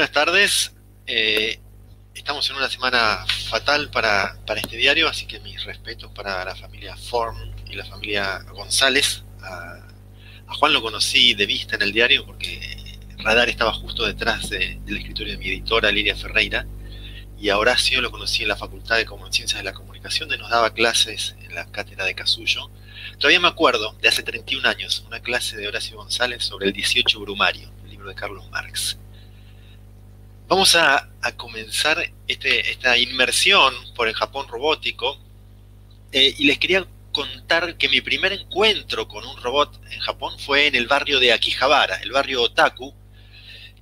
Buenas tardes. Eh, estamos en una semana fatal para, este diario, así que mis respetos para la familia Form y la familia González. A, Juan lo conocí de vista en el diario porque Radar estaba justo detrás del escritorio de mi editora Lidia Ferreira y a Horacio lo conocí en la Facultad de Ciencias de la Comunicación, donde nos daba clases en la cátedra de Casullo. Todavía me acuerdo, de hace 31 años, una clase de Horacio González sobre el 18 Brumario, el libro de Carlos Marx. Vamos a, comenzar este, esta inmersión por el Japón robótico eh, y les quería contar que mi primer encuentro con un robot en Japón fue en el barrio de Akihabara, el barrio Otaku,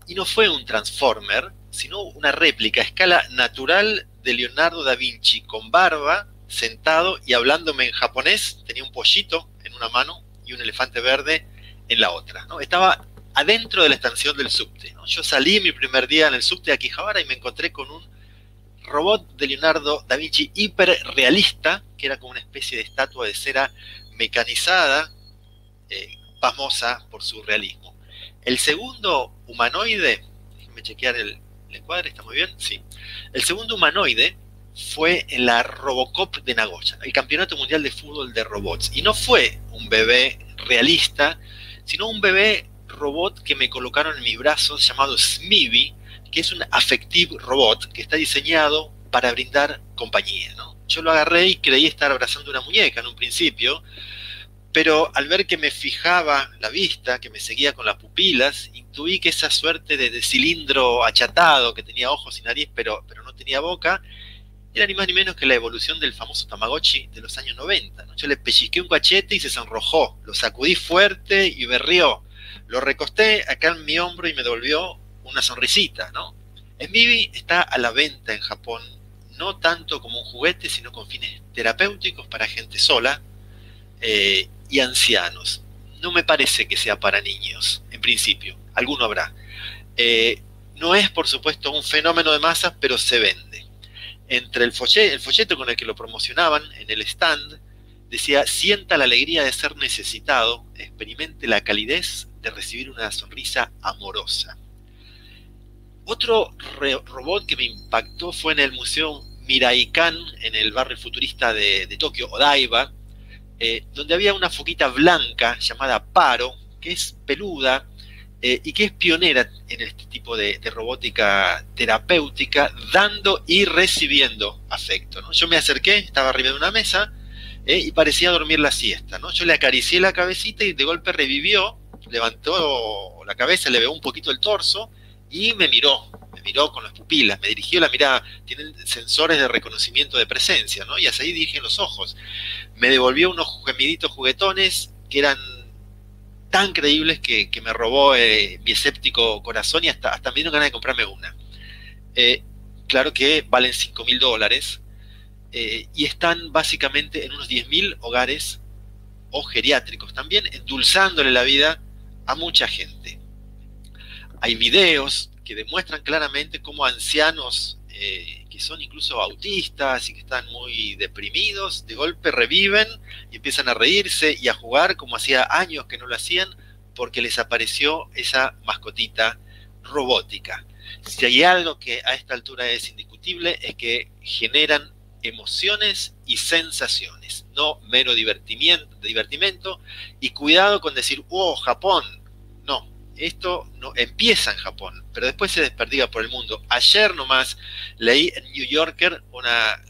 y no fue un Transformer, sino una réplica a escala natural de Leonardo da Vinci con barba, sentado y hablándome en japonés, tenía un pollito en una mano y un elefante verde en la otra. ¿no? Estaba adentro de la estación del subte. Yo salí mi primer día en el subte de Akihabara y me encontré con un robot de Leonardo da Vinci hiperrealista, que era como una especie de estatua de cera mecanizada, eh, pasmosa por su realismo. El segundo humanoide, déjenme chequear el, el encuadre, ¿está muy bien? Sí. El segundo humanoide fue en la Robocop de Nagoya, el Campeonato Mundial de Fútbol de Robots. Y no fue un bebé realista, sino un bebé robot que me colocaron en mis brazos llamado Smibi, que es un affective robot que está diseñado para brindar compañía. ¿no? Yo lo agarré y creí estar abrazando una muñeca en un principio, pero al ver que me fijaba la vista, que me seguía con las pupilas, intuí que esa suerte de, cilindro achatado, que tenía ojos y nariz, pero, pero no tenía boca, era ni más ni menos que la evolución del famoso Tamagotchi de los años 90. Yo le pellizqué un cachete y se sonrojó, lo sacudí fuerte y berrió. Lo recosté acá en mi hombro y me devolvió una sonrisita, ¿no? Smibi está a la venta en Japón, no tanto como un juguete, sino con fines terapéuticos para gente sola eh, y ancianos. No me parece que sea para niños, en principio. Alguno habrá. Eh, no es, por supuesto, un fenómeno de masas, pero se vende. Entre el el folleto con el que lo promocionaban en el stand, decía, sienta la alegría de ser necesitado, experimente la calidez de recibir una sonrisa amorosa. Otro robot que me impactó fue en el Museo Miraikan, en el barrio futurista de, Tokio, Odaiba, eh, donde había una foquita blanca llamada Paro, que es peluda eh, y que es pionera en este tipo de, robótica terapéutica, dando y recibiendo afecto. Yo me acerqué, estaba arriba de una mesa eh, y parecía dormir la siesta. ¿no? Yo le acaricié la cabecita y de golpe revivió levantó la cabeza, le veo un poquito el torso y me miró, me miró con las pupilas, me dirigió la mirada, tienen sensores de reconocimiento de presencia, ¿no? Y así dije los ojos. Me devolvió unos gemiditos juguetones que eran tan creíbles que, me robó eh, mi escéptico corazón y hasta, hasta me dieron ganas de comprarme una. Eh, claro que valen 5 mil dólares eh, y están básicamente en unos 10 mil hogares o geriátricos también, endulzándole la vida a mucha gente. Hay videos que demuestran claramente cómo ancianos eh, que son incluso autistas y que están muy deprimidos, de golpe reviven y empiezan a reírse y a jugar como hacía años que no lo hacían porque les apareció esa mascotita robótica. Si hay algo que a esta altura es indiscutible es que generan emociones y sensaciones, no mero divertimiento, divertimento. Y cuidado con decir, oh, Japón. Esto no, empieza en Japón, pero después se desperdiga por el mundo. Ayer nomás leí en New Yorker un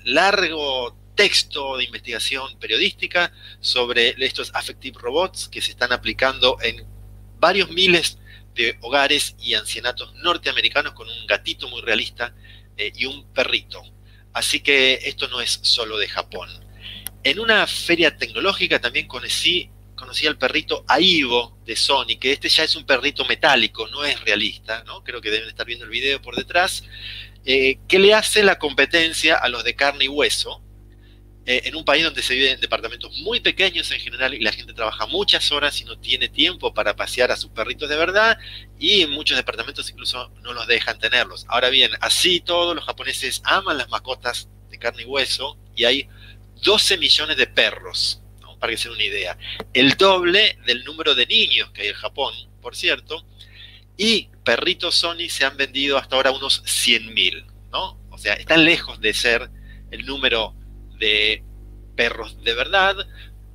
largo texto de investigación periodística sobre estos affective robots que se están aplicando en varios miles de hogares y ancianatos norteamericanos con un gatito muy realista eh, y un perrito. Así que esto no es solo de Japón. En una feria tecnológica también conocí, conocí al perrito Aibo de Sony, que este ya es un perrito metálico, no es realista, ¿no? creo que deben estar viendo el video por detrás, eh, que le hace la competencia a los de carne y hueso, eh, en un país donde se vive en departamentos muy pequeños en general y la gente trabaja muchas horas y no tiene tiempo para pasear a sus perritos de verdad y en muchos departamentos incluso no los dejan tenerlos. Ahora bien, así todos los japoneses aman las mascotas de carne y hueso y hay 12 millones de perros, para que se den una idea. El doble del número de niños que hay en Japón, por cierto. Y perritos Sony se han vendido hasta ahora unos 100.000, ¿no? O sea, están lejos de ser el número de perros de verdad,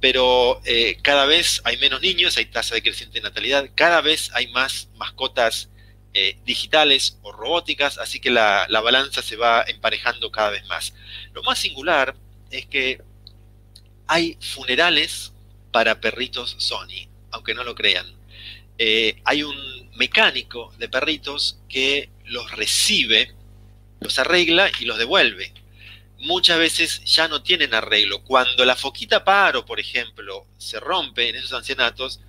pero eh, cada vez hay menos niños, hay tasa de creciente natalidad, cada vez hay más mascotas eh, digitales o robóticas, así que la, balanza se va emparejando cada vez más. Lo más singular es que hay funerales para perritos Sony, aunque no lo crean. Eh, hay un mecánico de perritos que los recibe, los arregla y los devuelve muchas veces ya no tienen arreglo. Cuando la foquita paro, por ejemplo, se rompe en esos ancianatos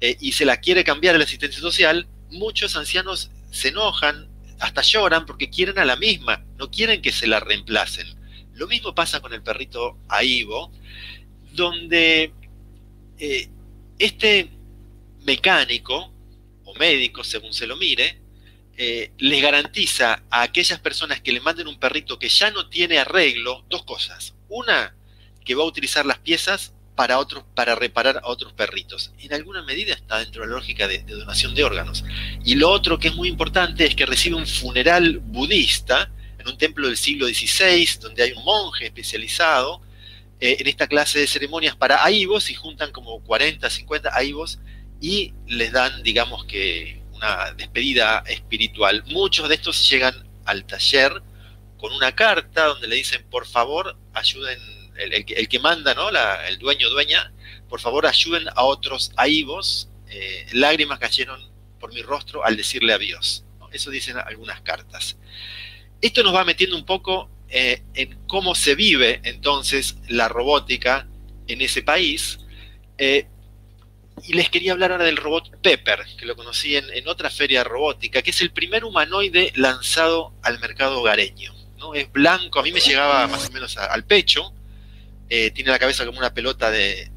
eh, y se la quiere cambiar a la asistencia social, muchos ancianos se enojan, hasta lloran porque quieren a la misma, no quieren que se la reemplacen. Lo mismo pasa con el perrito Aibo, donde eh, este mecánico o médico, según se lo mire, eh, les garantiza a aquellas personas que le manden un perrito que ya no tiene arreglo dos cosas. Una, que va a utilizar las piezas para, otros, para reparar a otros perritos. En alguna medida está dentro de la lógica de, donación de órganos. Y lo otro que es muy importante es que recibe un funeral budista en un templo del siglo XVI, donde hay un monje especializado eh, en esta clase de ceremonias para aivos y juntan como 40, 50 aivos y les dan, digamos que, despedida espiritual. Muchos de estos llegan al taller con una carta donde le dicen, por favor, ayuden, el, que manda, ¿no? el dueño, dueña, por favor, ayuden a otros aivos. Eh, lágrimas cayeron por mi rostro al decirle adiós. Eso dicen algunas cartas. Esto nos va metiendo un poco eh, en cómo se vive entonces la robótica en ese país, eh, y les quería hablar ahora del robot Pepper, que lo conocí en, otra feria robótica, que es el primer humanoide lanzado al mercado hogareño. ¿no? Es blanco, a mí me llegaba más o menos al pecho, eh, tiene la cabeza como una pelota de,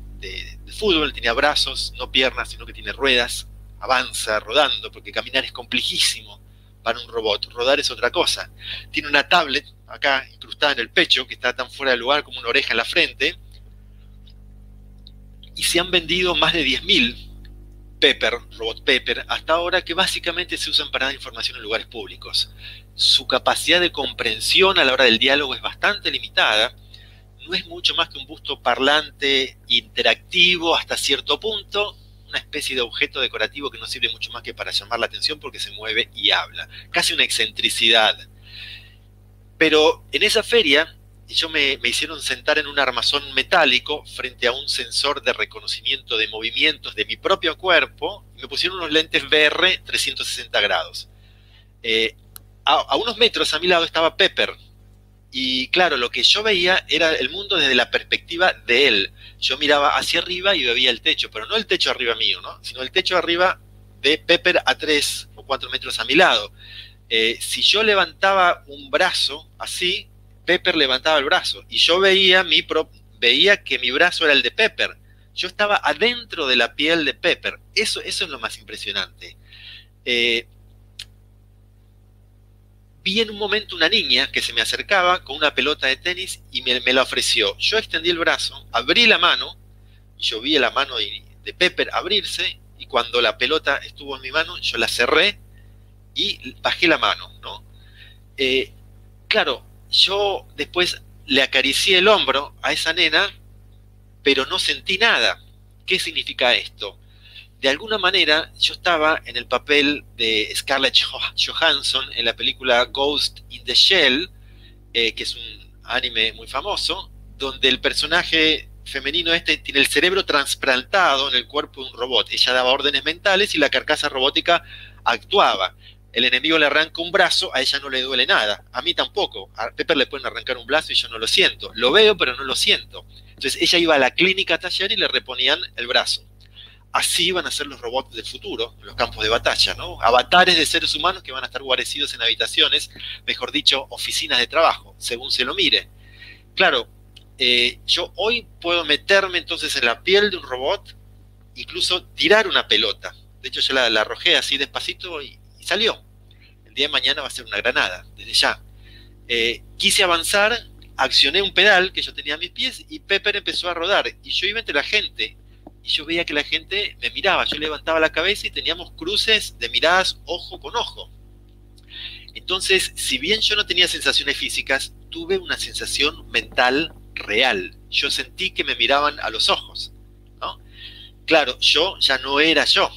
fútbol, tenía brazos, no piernas, sino que tiene ruedas, avanza rodando, porque caminar es complejísimo para un robot, rodar es otra cosa. Tiene una tablet acá incrustada en el pecho, que está tan fuera de lugar como una oreja en la frente, y se han vendido más de 10.000 Pepper, robot Pepper, hasta ahora que básicamente se usan para dar información en lugares públicos. Su capacidad de comprensión a la hora del diálogo es bastante limitada, no es mucho más que un busto parlante interactivo hasta cierto punto, una especie de objeto decorativo que no sirve mucho más que para llamar la atención porque se mueve y habla, casi una excentricidad. Pero en esa feria yo me, hicieron sentar en un armazón metálico frente a un sensor de reconocimiento de movimientos de mi propio cuerpo y me pusieron unos lentes VR 360 grados. Eh, a, unos metros a mi lado estaba Pepper. Y claro, lo que yo veía era el mundo desde la perspectiva de él. Yo miraba hacia arriba y veía el techo, pero no el techo arriba mío, ¿no? sino el techo arriba de Pepper a 3 o 4 metros a mi lado. Eh, si yo levantaba un brazo así, Pepper levantaba el brazo y yo veía, mi veía que mi brazo era el de Pepper. Yo estaba adentro de la piel de Pepper. Eso, eso es lo más impresionante. Eh, vi en un momento una niña que se me acercaba con una pelota de tenis y me, la ofreció. Yo extendí el brazo, abrí la mano, yo vi la mano de Pepper abrirse y cuando la pelota estuvo en mi mano, yo la cerré y bajé la mano, ¿no? Eh, claro, yo después le acaricié el hombro a esa nena, pero no sentí nada. ¿Qué significa esto? De alguna manera yo estaba en el papel de Scarlett Johansson en la película Ghost in the Shell, eh, que es un anime muy famoso, donde el personaje femenino este tiene el cerebro trasplantado en el cuerpo de un robot. Ella daba órdenes mentales y la carcasa robótica actuaba el enemigo le arranca un brazo, a ella no le duele nada, a mí tampoco. A Pepper le pueden arrancar un brazo y yo no lo siento. Lo veo, pero no lo siento. Entonces ella iba a la clínica a taller y le reponían el brazo. Así van a ser los robots del futuro, los campos de batalla, ¿no? Avatares de seres humanos que van a estar guarecidos en habitaciones, mejor dicho, oficinas de trabajo, según se lo mire. Claro, eh, yo hoy puedo meterme entonces en la piel de un robot, incluso tirar una pelota. De hecho, yo la, arrojé así despacito y salió día de mañana va a ser una granada, desde ya. Eh, quise avanzar, accioné un pedal que yo tenía a mis pies y Pepper empezó a rodar. Y yo iba entre la gente y yo veía que la gente me miraba, yo levantaba la cabeza y teníamos cruces de miradas ojo con ojo. Entonces, si bien yo no tenía sensaciones físicas, tuve una sensación mental real. Yo sentí que me miraban a los ojos. Claro, yo ya no era yo.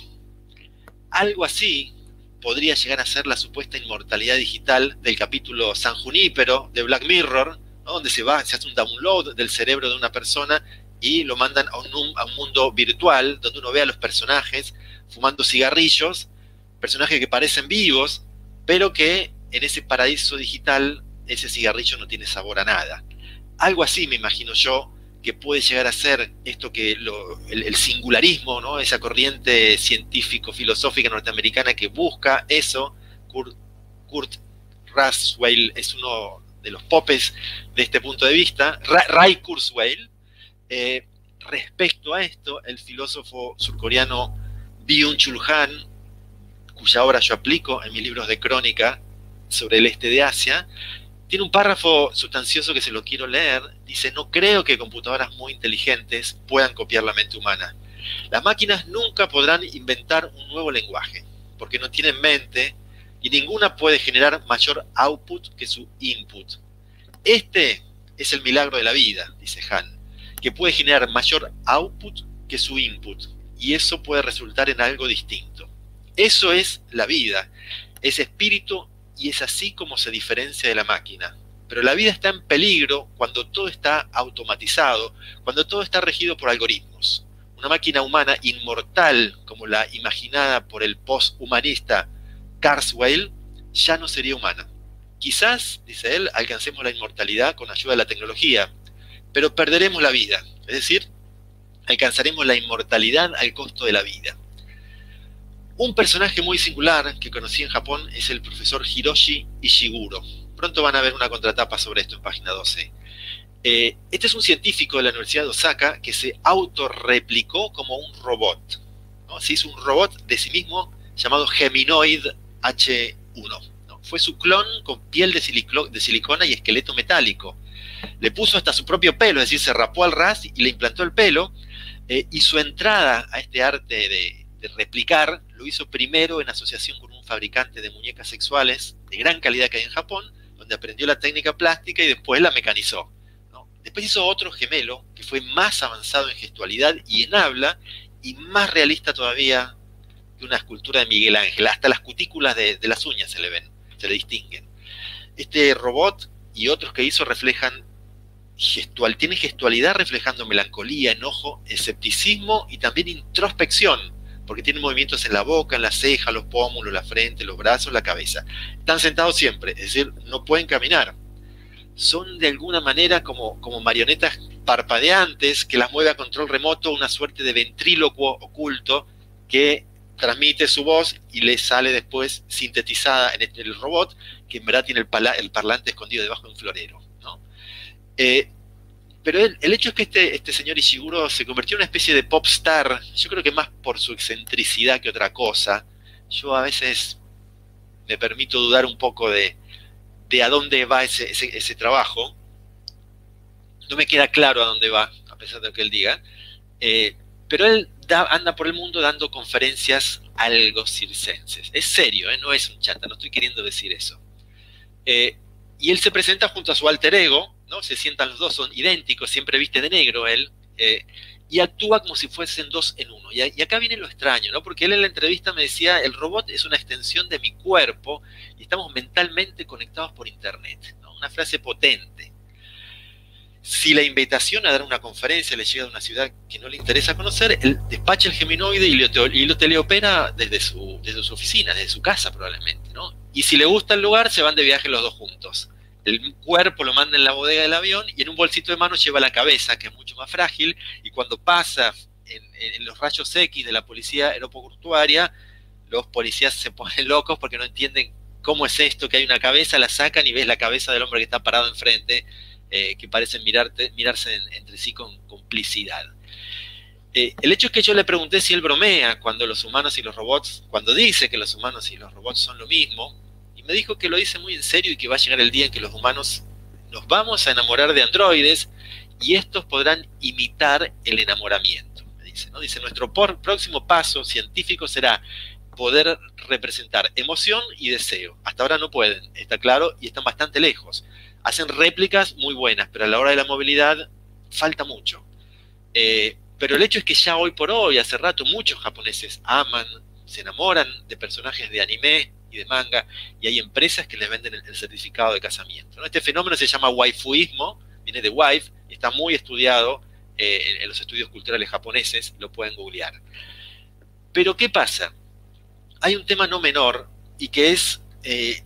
Algo así podría llegar a ser la supuesta inmortalidad digital del capítulo San Junípero de Black Mirror, donde se va, se hace un download del cerebro de una persona y lo mandan a un, a un mundo virtual donde uno ve a los personajes fumando cigarrillos, personajes que parecen vivos, pero que en ese paraíso digital ese cigarrillo no tiene sabor a nada. Algo así me imagino yo que puede llegar a ser esto que el, singularismo, ¿no? esa corriente científico-filosófica norteamericana que busca eso. Kurt, Kurt Raswell es uno de los popes de este punto de vista. Ray Kurzweil. Eh, respecto a esto, el filósofo surcoreano Byung-Chul Han, cuya obra yo aplico en mis libros de crónica sobre el este de Asia, tiene un párrafo sustancioso que se lo quiero leer. Dice, no creo que computadoras muy inteligentes puedan copiar la mente humana. Las máquinas nunca podrán inventar un nuevo lenguaje, porque no tienen mente y ninguna puede generar mayor output que su input. Este es el milagro de la vida, dice Han, que puede generar mayor output que su input, y eso puede resultar en algo distinto. Eso es la vida, es espíritu y es así como se diferencia de la máquina. Pero la vida está en peligro cuando todo está automatizado, cuando todo está regido por algoritmos. Una máquina humana inmortal, como la imaginada por el posthumanista Carswell, ya no sería humana. Quizás, dice él, alcancemos la inmortalidad con ayuda de la tecnología, pero perderemos la vida, es decir, alcanzaremos la inmortalidad al costo de la vida. Un personaje muy singular que conocí en Japón es el profesor Hiroshi Ishiguro. Pronto van a ver una contratapa sobre esto en página 12. Eh, este es un científico de la Universidad de Osaka que se autorreplicó como un robot. Se hizo un robot de sí mismo llamado Geminoid H1. Fue su clon con piel de, de, silicona y esqueleto metálico. Le puso hasta su propio pelo, es decir, se rapó al ras y le implantó el pelo. Eh, y su entrada a este arte de, de replicar, lo hizo primero en asociación con un fabricante de muñecas sexuales de gran calidad que hay en Japón, donde aprendió la técnica plástica y después la mecanizó. Después hizo otro gemelo que fue más avanzado en gestualidad y en habla y más realista todavía que una escultura de Miguel Ángel. Hasta las cutículas de, las uñas se le ven, se le distinguen. Este robot y otros que hizo reflejan gestual, tiene gestualidad reflejando melancolía, enojo, escepticismo y también introspección porque tienen movimientos en la boca, en la ceja, los pómulos, la frente, los brazos, la cabeza. Están sentados siempre, es decir, no pueden caminar. Son de alguna manera como, como marionetas parpadeantes que las mueve a control remoto una suerte de ventrílocuo oculto que transmite su voz y le sale después sintetizada en el robot, que en verdad tiene el, parlante escondido debajo de un florero. ¿no? Eh, pero el, hecho es que este, este señor Ishiguro se convirtió en una especie de pop star, yo creo que más por su excentricidad que otra cosa. Yo a veces me permito dudar un poco de, de a dónde va ese, ese, trabajo. No me queda claro a dónde va, a pesar de lo que él diga. Eh, pero él anda por el mundo dando conferencias algo circenses. Es serio, ¿eh? no es un chata, no estoy queriendo decir eso. Eh, y él se presenta junto a su alter ego, ¿no? Se sientan los dos, son idénticos, siempre viste de negro él, eh, y actúa como si fuesen dos en uno. Y, acá viene lo extraño, ¿no? Porque él en la entrevista me decía, el robot es una extensión de mi cuerpo y estamos mentalmente conectados por Internet, Una frase potente. Si la invitación a dar una conferencia le llega de una ciudad que no le interesa conocer, él despacha el geminoide y lo, teleopera desde su, desde su oficina, desde su casa probablemente, ¿no? Y si le gusta el lugar, se van de viaje los dos juntos el cuerpo lo manda en la bodega del avión y en un bolsito de mano lleva la cabeza, que es mucho más frágil, y cuando pasa en, los rayos X de la policía aeroportuaria, los policías se ponen locos porque no entienden cómo es esto, que hay una cabeza, la sacan y ves la cabeza del hombre que está parado enfrente, eh, que parecen mirarte, mirarse entre sí con complicidad. Eh, el hecho es que yo le pregunté si él bromea cuando los humanos y los robots, cuando dice que los humanos y los robots son lo mismo, me dijo que lo dice muy en serio y que va a llegar el día en que los humanos nos vamos a enamorar de androides y estos podrán imitar el enamoramiento, me dice. ¿no? Dice, nuestro próximo paso científico será poder representar emoción y deseo. Hasta ahora no pueden, está claro, y están bastante lejos. Hacen réplicas muy buenas, pero a la hora de la movilidad falta mucho. Eh, pero el hecho es que ya hoy por hoy, hace rato, muchos japoneses aman, se enamoran de personajes de anime y de manga, y hay empresas que les venden el, certificado de casamiento. Este fenómeno se llama waifuismo, viene de wife, está muy estudiado eh, en los estudios culturales japoneses, lo pueden googlear. Pero ¿qué pasa? hay un tema no menor y que es eh,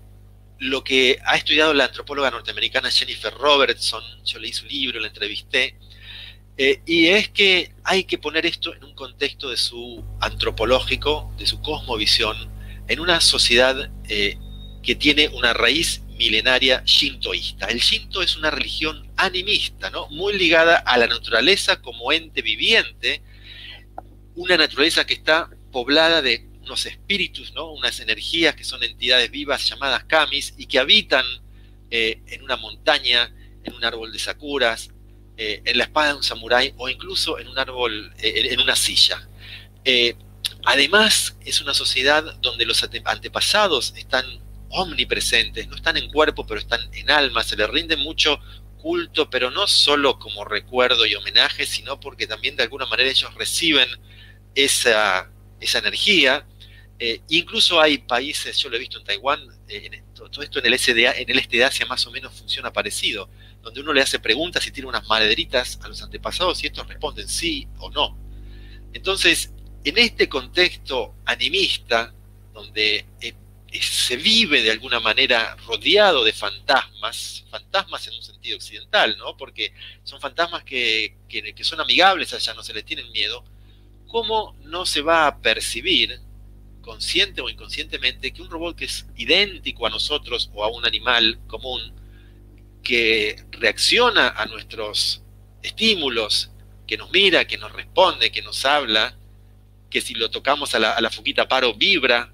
lo que ha estudiado la antropóloga norteamericana Jennifer Robertson. Yo leí su libro, la entrevisté. Eh, y es que hay que poner esto en un contexto de su antropológico, de su cosmovisión, en una sociedad eh, que tiene una raíz milenaria shintoísta. El shinto es una religión animista, ¿no? muy ligada a la naturaleza como ente viviente, una naturaleza que está poblada de unos espíritus, ¿no? unas energías que son entidades vivas llamadas kamis y que habitan eh, en una montaña, en un árbol de sakuras, eh, en la espada de un samurái o incluso en un árbol, en una silla. Además, es una sociedad donde los antepasados están omnipresentes, no están en cuerpo, pero están en alma, se les rinde mucho culto, pero no solo como recuerdo y homenaje, sino porque también de alguna manera ellos reciben esa, esa energía eh, incluso hay países, yo lo he visto en Taiwán, eh, todo esto en el, SDA, en el este de Asia más o menos funciona parecido, donde uno le hace preguntas y tiene unas maledritas a los antepasados y estos responden sí o no. Entonces, en este contexto animista, donde eh, se vive de alguna manera rodeado de fantasmas, fantasmas en un sentido occidental, ¿no? Porque son fantasmas que, que son amigables allá, no se les tienen miedo, ¿cómo no se va a percibir consciente o inconscientemente que un robot que es idéntico a nosotros o a un animal común, que reacciona a nuestros estímulos, que nos mira, que nos responde, que nos habla, que si lo tocamos a la, a fuquita paro vibra,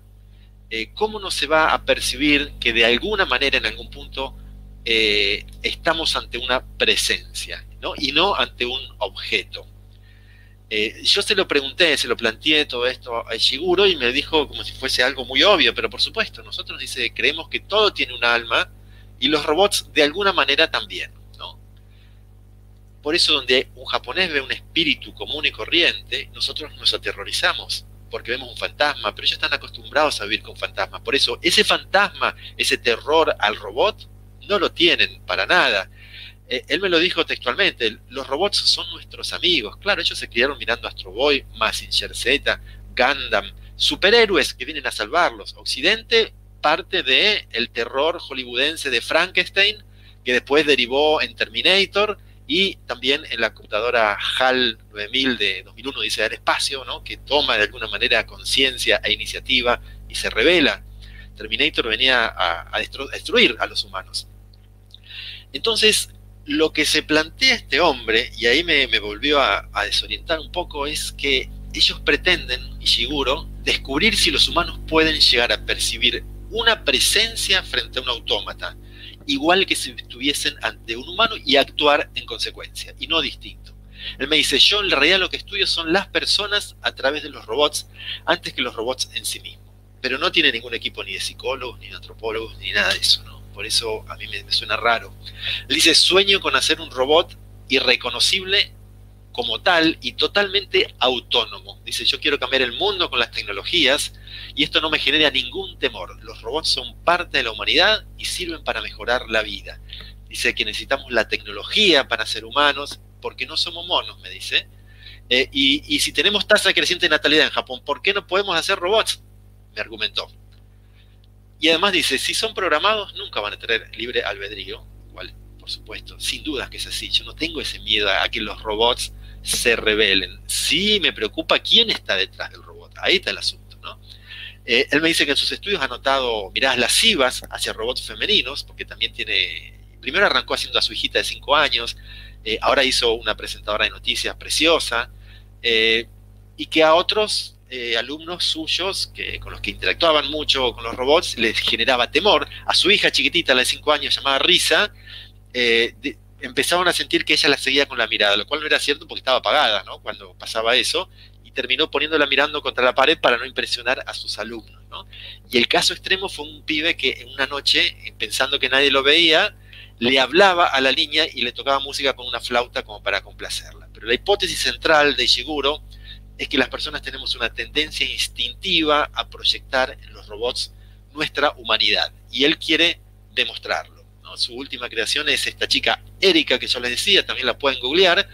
eh, ¿cómo no se va a percibir que de alguna manera, en algún punto, eh, estamos ante una presencia ¿no? y no ante un objeto? Eh, yo se lo pregunté, se lo planteé todo esto a Ishiguro y me dijo como si fuese algo muy obvio, pero por supuesto, nosotros dice, creemos que todo tiene un alma y los robots de alguna manera también. Por eso donde un japonés ve un espíritu común y corriente, nosotros nos aterrorizamos porque vemos un fantasma, pero ellos están acostumbrados a vivir con fantasmas. Por eso ese fantasma, ese terror al robot, no lo tienen para nada. Eh, él me lo dijo textualmente, los robots son nuestros amigos. Claro, ellos se criaron mirando Astro Boy, Massinger Z, Gundam, superhéroes que vienen a salvarlos. Occidente parte de el terror hollywoodense de Frankenstein, que después derivó en Terminator y también en la computadora HAL 9000 de 2001, dice el espacio, ¿no? que toma de alguna manera conciencia e iniciativa y se revela. Terminator venía a, destruir a los humanos. Entonces, lo que se plantea este hombre, y ahí me, volvió a, desorientar un poco, es que ellos pretenden, y seguro, descubrir si los humanos pueden llegar a percibir una presencia frente a un autómata, igual que si estuviesen ante un humano y actuar en consecuencia, y no distinto. Él me dice, yo en realidad lo que estudio son las personas a través de los robots, antes que los robots en sí mismos. Pero no tiene ningún equipo ni de psicólogos, ni de antropólogos, ni nada de eso, ¿no? por eso a mí me, suena raro. dice, sueño con hacer un robot irreconocible como tal y totalmente autónomo. Dice, yo quiero cambiar el mundo con las tecnologías y esto no me genera ningún temor. Los robots son parte de la humanidad y sirven para mejorar la vida. Dice que necesitamos la tecnología para ser humanos porque no somos monos, me dice. Eh, y, y si tenemos tasa creciente de natalidad en Japón, ¿por qué no podemos hacer robots? Me argumentó. Y además dice, si son programados, nunca van a tener libre albedrío. Igual, por supuesto, sin dudas que es así. Yo no tengo ese miedo a que los robots se rebelen. Sí me preocupa quién está detrás del robot. Ahí está el asunto, ¿no? Eh, él me dice que en sus estudios ha notado miradas lascivas hacia robots femeninos, porque también tiene... Primero arrancó haciendo a su hijita de 5 años, eh, ahora hizo una presentadora de noticias preciosa, eh, y que a otros alumnos suyos que, con los que interactuaban mucho con los robots les generaba temor. A su hija chiquitita, la de 5 años, llamada Risa, empezaron a sentir que ella la seguía con la mirada, lo cual no era cierto porque estaba apagada, ¿no? Cuando pasaba eso, y terminó poniéndola mirando contra la pared para no impresionar a sus alumnos, ¿no? Y el caso extremo fue un pibe que en una noche, pensando que nadie lo veía, le hablaba a la niña y le tocaba música con una flauta como para complacerla. Pero la hipótesis central de Ishiguro es que las personas tenemos una tendencia instintiva a proyectar en los robots nuestra humanidad. Y él quiere demostrarlo. Su última creación es esta chica Erika, que yo les decía, también la pueden googlear.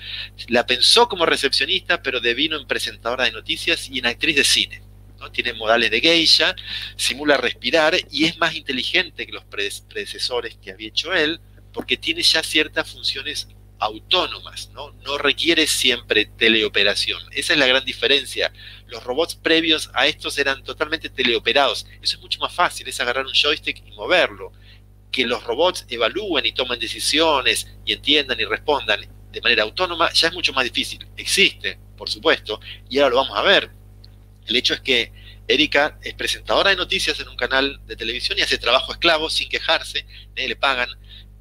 La pensó como recepcionista, pero devino en presentadora de noticias y en actriz de cine. ¿no? Tiene modales de geisha, simula respirar y es más inteligente que los predecesores que había hecho él, porque tiene ya ciertas funciones autónomas, ¿no? no requiere siempre teleoperación. Esa es la gran diferencia. Los robots previos a estos eran totalmente teleoperados. Eso es mucho más fácil, es agarrar un joystick y moverlo. Que los robots evalúen y tomen decisiones y entiendan y respondan de manera autónoma ya es mucho más difícil. Existe, por supuesto, y ahora lo vamos a ver. El hecho es que Erika es presentadora de noticias en un canal de televisión y hace trabajo esclavo sin quejarse, nadie le pagan,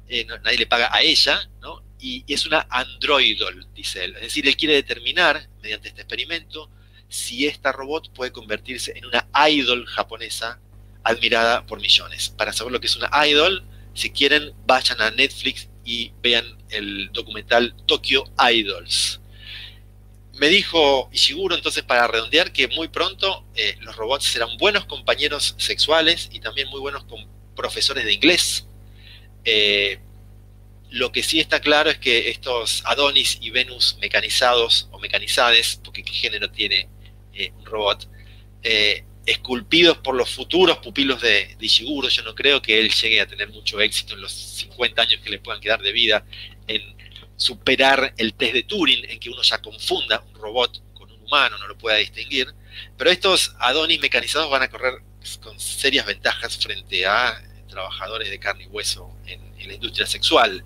eh, nadie le paga a ella, ¿no? y es una androidol, dice él. Es decir, él quiere determinar, mediante este experimento, si esta robot puede convertirse en una idol japonesa admirada por millones. Para saber lo que es una idol, si quieren, vayan a Netflix y vean el documental Tokyo Idols. Me dijo Ishiguro entonces para redondear que muy pronto eh, los robots serán buenos compañeros sexuales y también muy buenos profesores de inglés. Eh, lo que sí está claro es que estos Adonis y Venus mecanizados o mecanizades, porque qué género tiene eh, un robot, esculpidos por los futuros pupilos de, de, Ishiguro, yo no creo que él llegue a tener mucho éxito en los 50 años que le puedan quedar de vida en superar el test de Turing, en que uno ya confunda un robot con un humano, no lo pueda distinguir. Pero estos Adonis mecanizados van a correr con serias ventajas frente a trabajadores de carne y hueso en, la industria sexual.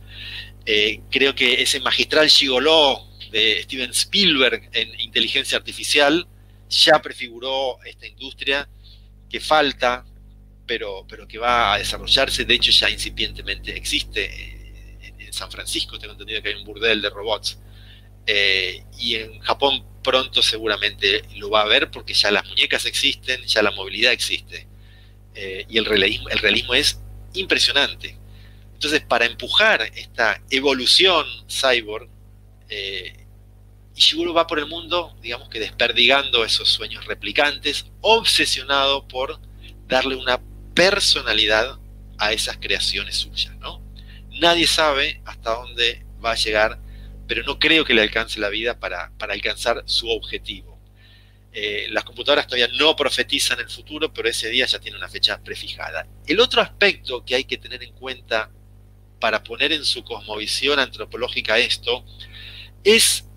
Eh, creo que ese magistral gigoló de Steven Spielberg en inteligencia artificial ya prefiguró esta industria que falta, pero, pero que va a desarrollarse. De hecho, ya incipientemente existe. Eh, en, San Francisco tengo entendido que hay un burdel de robots. Eh, y en Japón pronto seguramente lo va a ver porque ya las muñecas existen, ya la movilidad existe. Eh, y el realismo, el realismo es impresionante. Entonces, para empujar esta evolución cyborg, eh, Ishiguro va por el mundo, digamos que desperdigando esos sueños replicantes, obsesionado por darle una personalidad a esas creaciones suyas. ¿no? Nadie sabe hasta dónde va a llegar, pero no creo que le alcance la vida para alcanzar su objetivo. Eh, las computadoras todavía no profetizan el futuro, pero ese día ya tiene una fecha prefijada. El otro aspecto que hay que tener en cuenta para poner en su cosmovisión antropológica esto es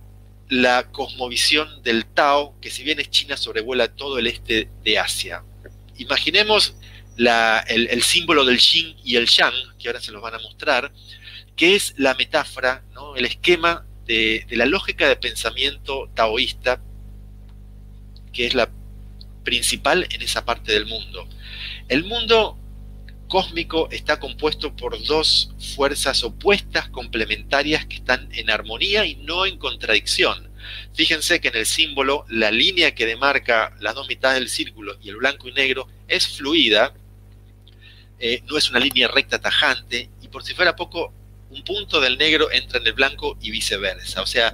la cosmovisión del Tao, que si bien es China, sobrevuela todo el este de Asia. Imaginemos el, símbolo del yin y el yang, que ahora se los van a mostrar, que es la metáfora, el esquema de la lógica de pensamiento taoísta que es la principal en esa parte del mundo. El mundo cósmico está compuesto por dos fuerzas opuestas complementarias que están en armonía y no en contradicción. Fíjense que en el símbolo la línea que demarca las dos mitades del círculo y el blanco y negro es fluida, eh, no es una línea recta tajante y por si fuera poco, un punto del negro entra en el blanco y viceversa. O sea,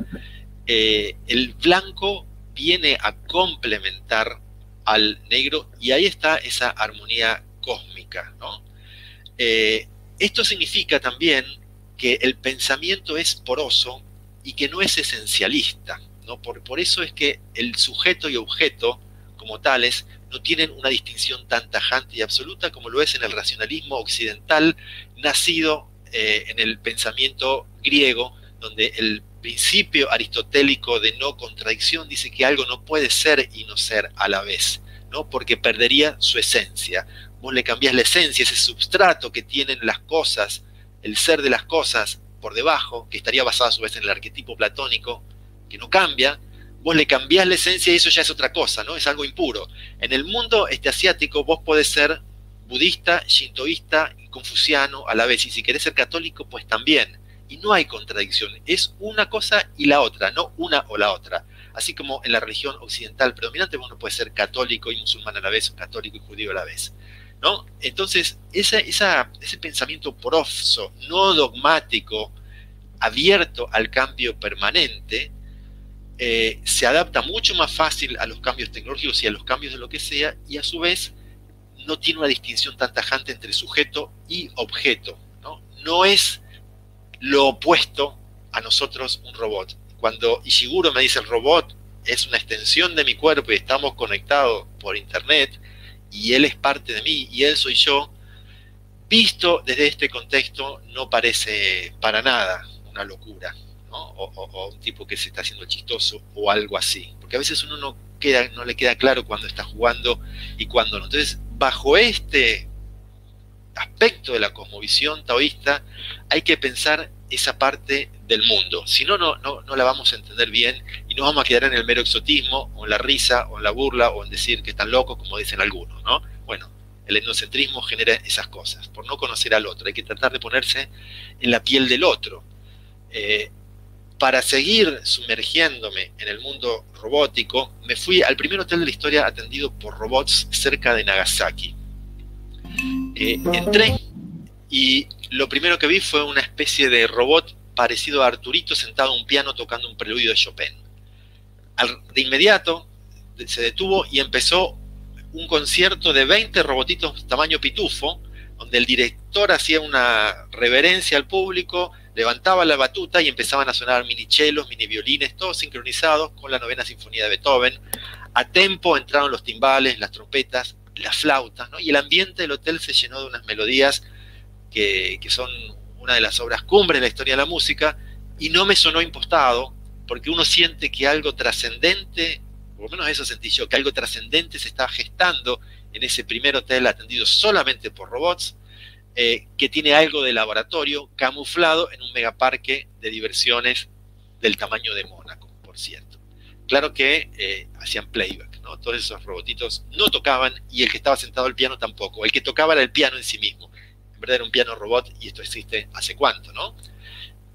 eh, el blanco viene a complementar al negro y ahí está esa armonía cósmica. Eh, esto significa también que el pensamiento es poroso y que no es esencialista. ¿no? Por, por eso es que el sujeto y objeto como tales no tienen una distinción tan tajante y absoluta como lo es en el racionalismo occidental nacido eh, en el pensamiento griego, donde el principio aristotélico de no contradicción dice que algo no puede ser y no ser a la vez, ¿no? Porque perdería su esencia. Vos le cambiás la esencia, ese substrato que tienen las cosas, el ser de las cosas por debajo, que estaría basado a su vez en el arquetipo platónico, que no cambia, vos le cambiás la esencia y eso ya es otra cosa, ¿no? Es algo impuro. En el mundo este asiático vos podés ser budista, shintoísta y confuciano a la vez, y si querés ser católico, pues también Y no hay contradicción, es una cosa y la otra, no una o la otra. Así como en la religión occidental predominante uno puede ser católico y musulmán a la vez, católico y judío a la vez. ¿No? Entonces, ese pensamiento profso, no dogmático, abierto al cambio permanente, eh, se adapta mucho más fácil a los cambios tecnológicos y a los cambios de lo que sea, y a su vez no tiene una distinción tan tajante entre sujeto y objeto. No, no es lo opuesto a nosotros un robot. Cuando Ishiguro me dice el robot es una extensión de mi cuerpo y estamos conectados por internet, y él es parte de mí y él soy yo, visto desde este contexto no parece para nada una locura o, un tipo que se está haciendo chistoso o algo así. Porque a veces uno no, queda, no le queda claro cuando está jugando y cuándo no. Entonces, bajo este aspecto de la cosmovisión taoísta, hay que pensar esa parte del mundo. Si no, no, no, la vamos a entender bien y nos vamos a quedar en el mero exotismo, o en la risa, o en la burla, o en decir que están locos, como dicen algunos, ¿no? Bueno, el etnocentrismo genera esas cosas, por no conocer al otro. Hay que tratar de ponerse en la piel del otro. Eh, para seguir sumergiéndome en el mundo robótico, me fui al primer hotel de la historia atendido por robots cerca de Nagasaki. Eh, entré y lo primero que vi fue una especie de robot parecido a Arturito sentado en un piano tocando un preludio de Chopin. de inmediato se detuvo y empezó un concierto de 20 robotitos tamaño pitufo, donde el director hacía una reverencia al público, levantaba la batuta y empezaban a sonar mini chelos, mini violines, todos sincronizados con la novena sinfonía de Beethoven. A tempo entraron los timbales, las trompetas, las flautas, y el ambiente del hotel se llenó de unas melodías que, son una de las obras cumbres de la historia de la música, y no me sonó impostado, porque uno siente que algo trascendente, por lo menos eso sentí yo, que algo trascendente se está gestando en ese primer hotel atendido solamente por robots, eh, que tiene algo de laboratorio camuflado en un megaparque de diversiones del tamaño de Mónaco, por cierto. Claro que eh, hacían playback, Todos esos robotitos no tocaban y el que estaba sentado al piano tampoco. El que tocaba era el piano en sí mismo. En verdad era un piano robot y esto existe hace cuánto, ¿no?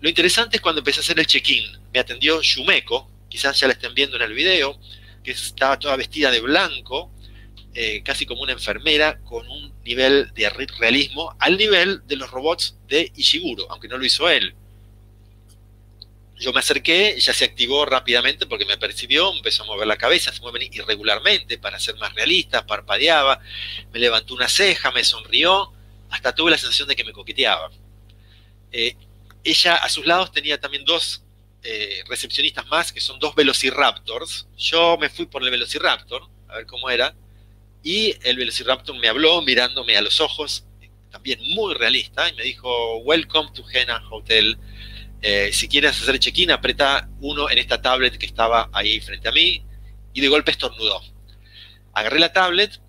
Lo interesante es cuando empecé a hacer el check-in. Me atendió Shumeko, quizás ya la estén viendo en el video, que estaba toda vestida de blanco, eh, casi como una enfermera, con un nivel de realismo al nivel de los robots de Ishiguro, aunque no lo hizo él. Yo me acerqué, ella se activó rápidamente porque me percibió, empezó a mover la cabeza, se mueve irregularmente para ser más realista, parpadeaba, me levantó una ceja, me sonrió, hasta tuve la sensación de que me coqueteaba. Eh, ella a sus lados tenía también dos eh, recepcionistas más, que son dos velociraptors. Yo me fui por el velociraptor, a ver cómo era, y el Velociraptor me habló mirándome a los ojos, también muy realista, y me dijo, Welcome to Hena Hotel. Eh, si quieres hacer check-in, apreta uno en esta tablet que estaba ahí frente a mí, y de golpe estornudó. Agarré la tablet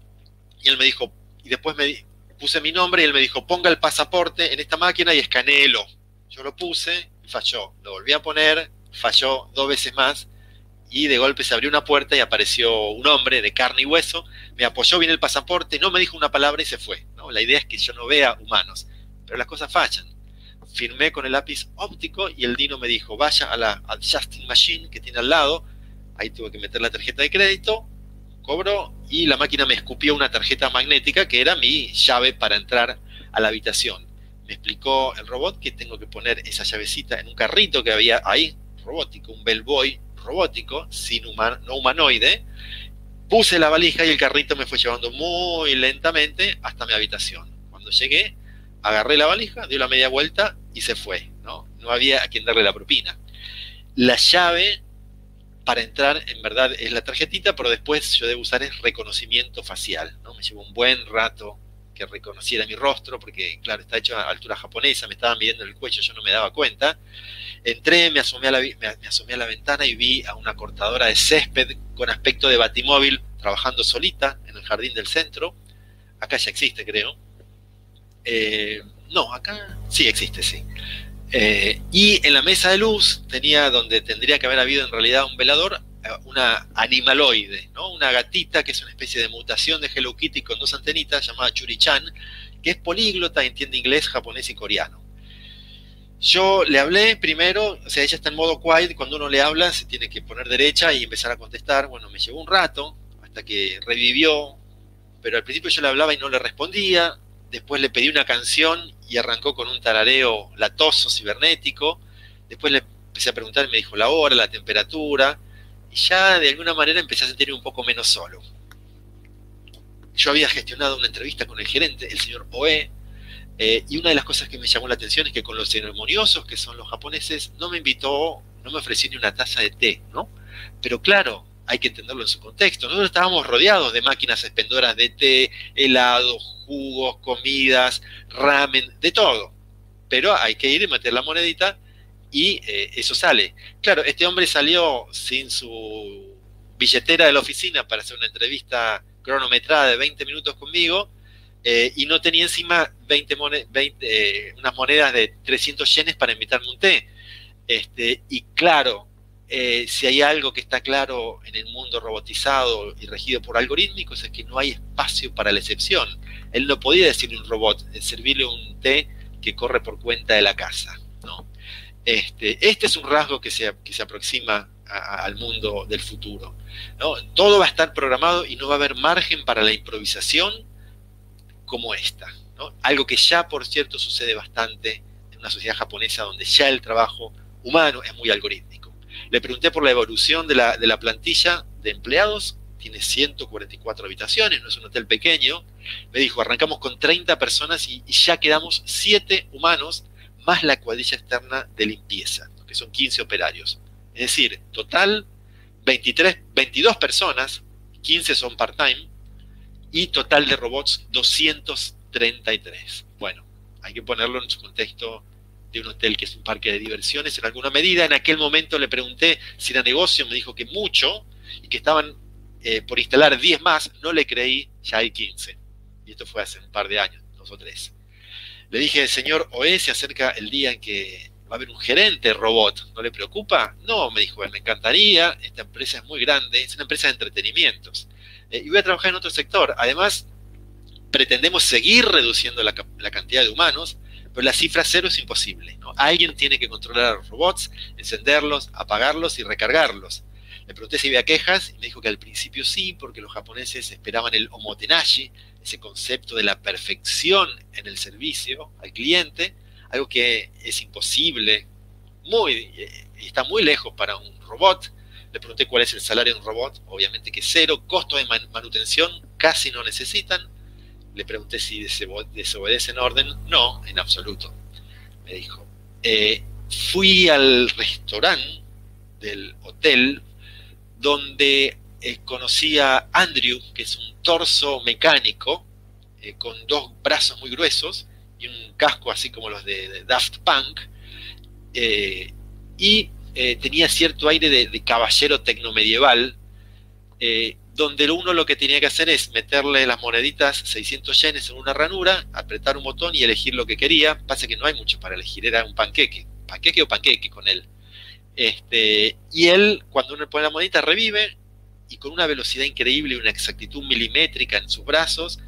y él me dijo, y después me puse mi nombre y él me dijo, ponga el pasaporte en esta máquina y escaneelo. Yo lo puse y falló. Lo volví a poner, falló dos veces más y de golpe se abrió una puerta y apareció un hombre de carne y hueso, me apoyó bien el pasaporte, no me dijo una palabra y se fue. La idea es que yo no vea humanos, pero las cosas fallan. Firmé con el lápiz óptico y el Dino me dijo, vaya a la adjusting machine que tiene al lado, ahí tuve que meter la tarjeta de crédito, cobró y la máquina me escupió una tarjeta magnética que era mi llave para entrar a la habitación. Me explicó el robot que tengo que poner esa llavecita en un carrito que había ahí, robótico, un bellboy robótico, sin no humanoide, puse la valija y el carrito me fue llevando muy lentamente hasta mi habitación. Cuando llegué, agarré la valija, dio la media vuelta y se fue. No, no había a quien darle la propina. La llave para entrar, en verdad, es la tarjetita, pero después yo debo usar es reconocimiento facial. ¿no? Me llevó un buen rato que reconociera mi rostro, porque claro, está hecho a altura japonesa, me estaban midiendo el cuello, yo no me daba cuenta. Entré, me asomé, a la, me, asomé a la ventana y vi a una cortadora de césped con aspecto de batimóvil trabajando solita en el jardín del centro. Acá ya existe, creo. Eh, no, acá sí existe, sí. Eh, y en la mesa de luz tenía donde tendría que haber habido en realidad un velador, una animaloide, ¿no? una gatita que es una especie de mutación de Hello Kitty con dos antenitas llamada Churi-chan, que es políglota, entiende inglés, japonés y coreano. Yo le hablé primero, o sea, ella está en modo quiet, cuando uno le habla se tiene que poner derecha y empezar a contestar. Bueno, me llevó un rato hasta que revivió, pero al principio yo le hablaba y no le respondía. Después le pedí una canción y arrancó con un tarareo latoso, cibernético. Después le empecé a preguntar, me dijo la hora, la temperatura, y ya de alguna manera empecé a sentirme un poco menos solo. Yo había gestionado una entrevista con el gerente, el señor Oe, eh, y una de las cosas que me llamó la atención es que con los ceremoniosos que son los japoneses, no me invitó, no me ofreció ni una taza de té, ¿no? Pero claro, hay que entenderlo en su contexto. Nosotros estábamos rodeados de máquinas expendoras de té, helados, jugos, comidas, ramen, de todo. Pero hay que ir y meter la monedita y eh, eso sale. Claro, este hombre salió sin su billetera de la oficina para hacer una entrevista cronometrada de 20 minutos conmigo eh, y no tenía encima 20, eh, unas monedas de 300 yenes para invitarme un té. Este, y claro, si hay algo que está claro en el mundo robotizado y regido por algorítmicos es que no hay espacio para la excepción. Él no podía decirle a un robot, servirle un té que corre por cuenta de la casa. Este, este, es un rasgo que se aproxima al mundo del futuro. Todo va a estar programado y no va a haber margen para la improvisación como esta. Algo que ya, por cierto, sucede bastante en una sociedad japonesa donde ya el trabajo humano es muy algorítmico. Le pregunté por la evolución de la, plantilla de empleados, tiene 144 habitaciones, no es un hotel pequeño. Me dijo, arrancamos con 30 personas y, y ya quedamos 7 humanos más la cuadrilla externa de limpieza, que son 15 operarios. Es decir, total 23, 22 personas, 15 son part-time, y total de robots 233. Bueno, hay que ponerlo en su contexto de un hotel que es un parque de diversiones en alguna medida. En aquel momento le pregunté si era negocio, me dijo que mucho y que estaban eh, por instalar 10 más, no le creí, ya hay 15. Y esto fue hace un par de años, dos o tres. Le dije, señor Oe, se acerca el día en que va a haber un gerente robot, ¿no le preocupa? No, me dijo, me encantaría, esta empresa es muy grande, es una empresa de entretenimientos. Eh, y voy a trabajar en otro sector. Además, pretendemos seguir reduciendo la, cantidad de humanos, pero la cifra cero es imposible. Alguien tiene que controlar a los robots, encenderlos, apagarlos y recargarlos. Le pregunté si había quejas y me dijo que al principio sí, porque los japoneses esperaban el omotenashi, ese concepto de la perfección en el servicio al cliente, algo que es imposible, muy, eh, está muy lejos para un robot. Le pregunté cuál es el salario de un robot, obviamente que cero, costo de manutención casi no necesitan. Le pregunté si desobedecen orden, no, en absoluto, me dijo. Eh, fui al restaurante del hotel donde eh, conocí a Andrew, que es un torso mecánico, eh, con dos brazos muy gruesos y un casco así como los de, Daft Punk, eh, y tenía cierto aire de, caballero tecnomedieval, donde uno lo que tenía que hacer es meterle las moneditas 600 yenes en una ranura, apretar un botón y elegir lo que quería. Pasa que no hay mucho para elegir, era un panqueque, panqueque o panqueque con él. Este, y él, cuando uno le pone la monedita, revive y con una velocidad increíble y una exactitud milimétrica en sus brazos,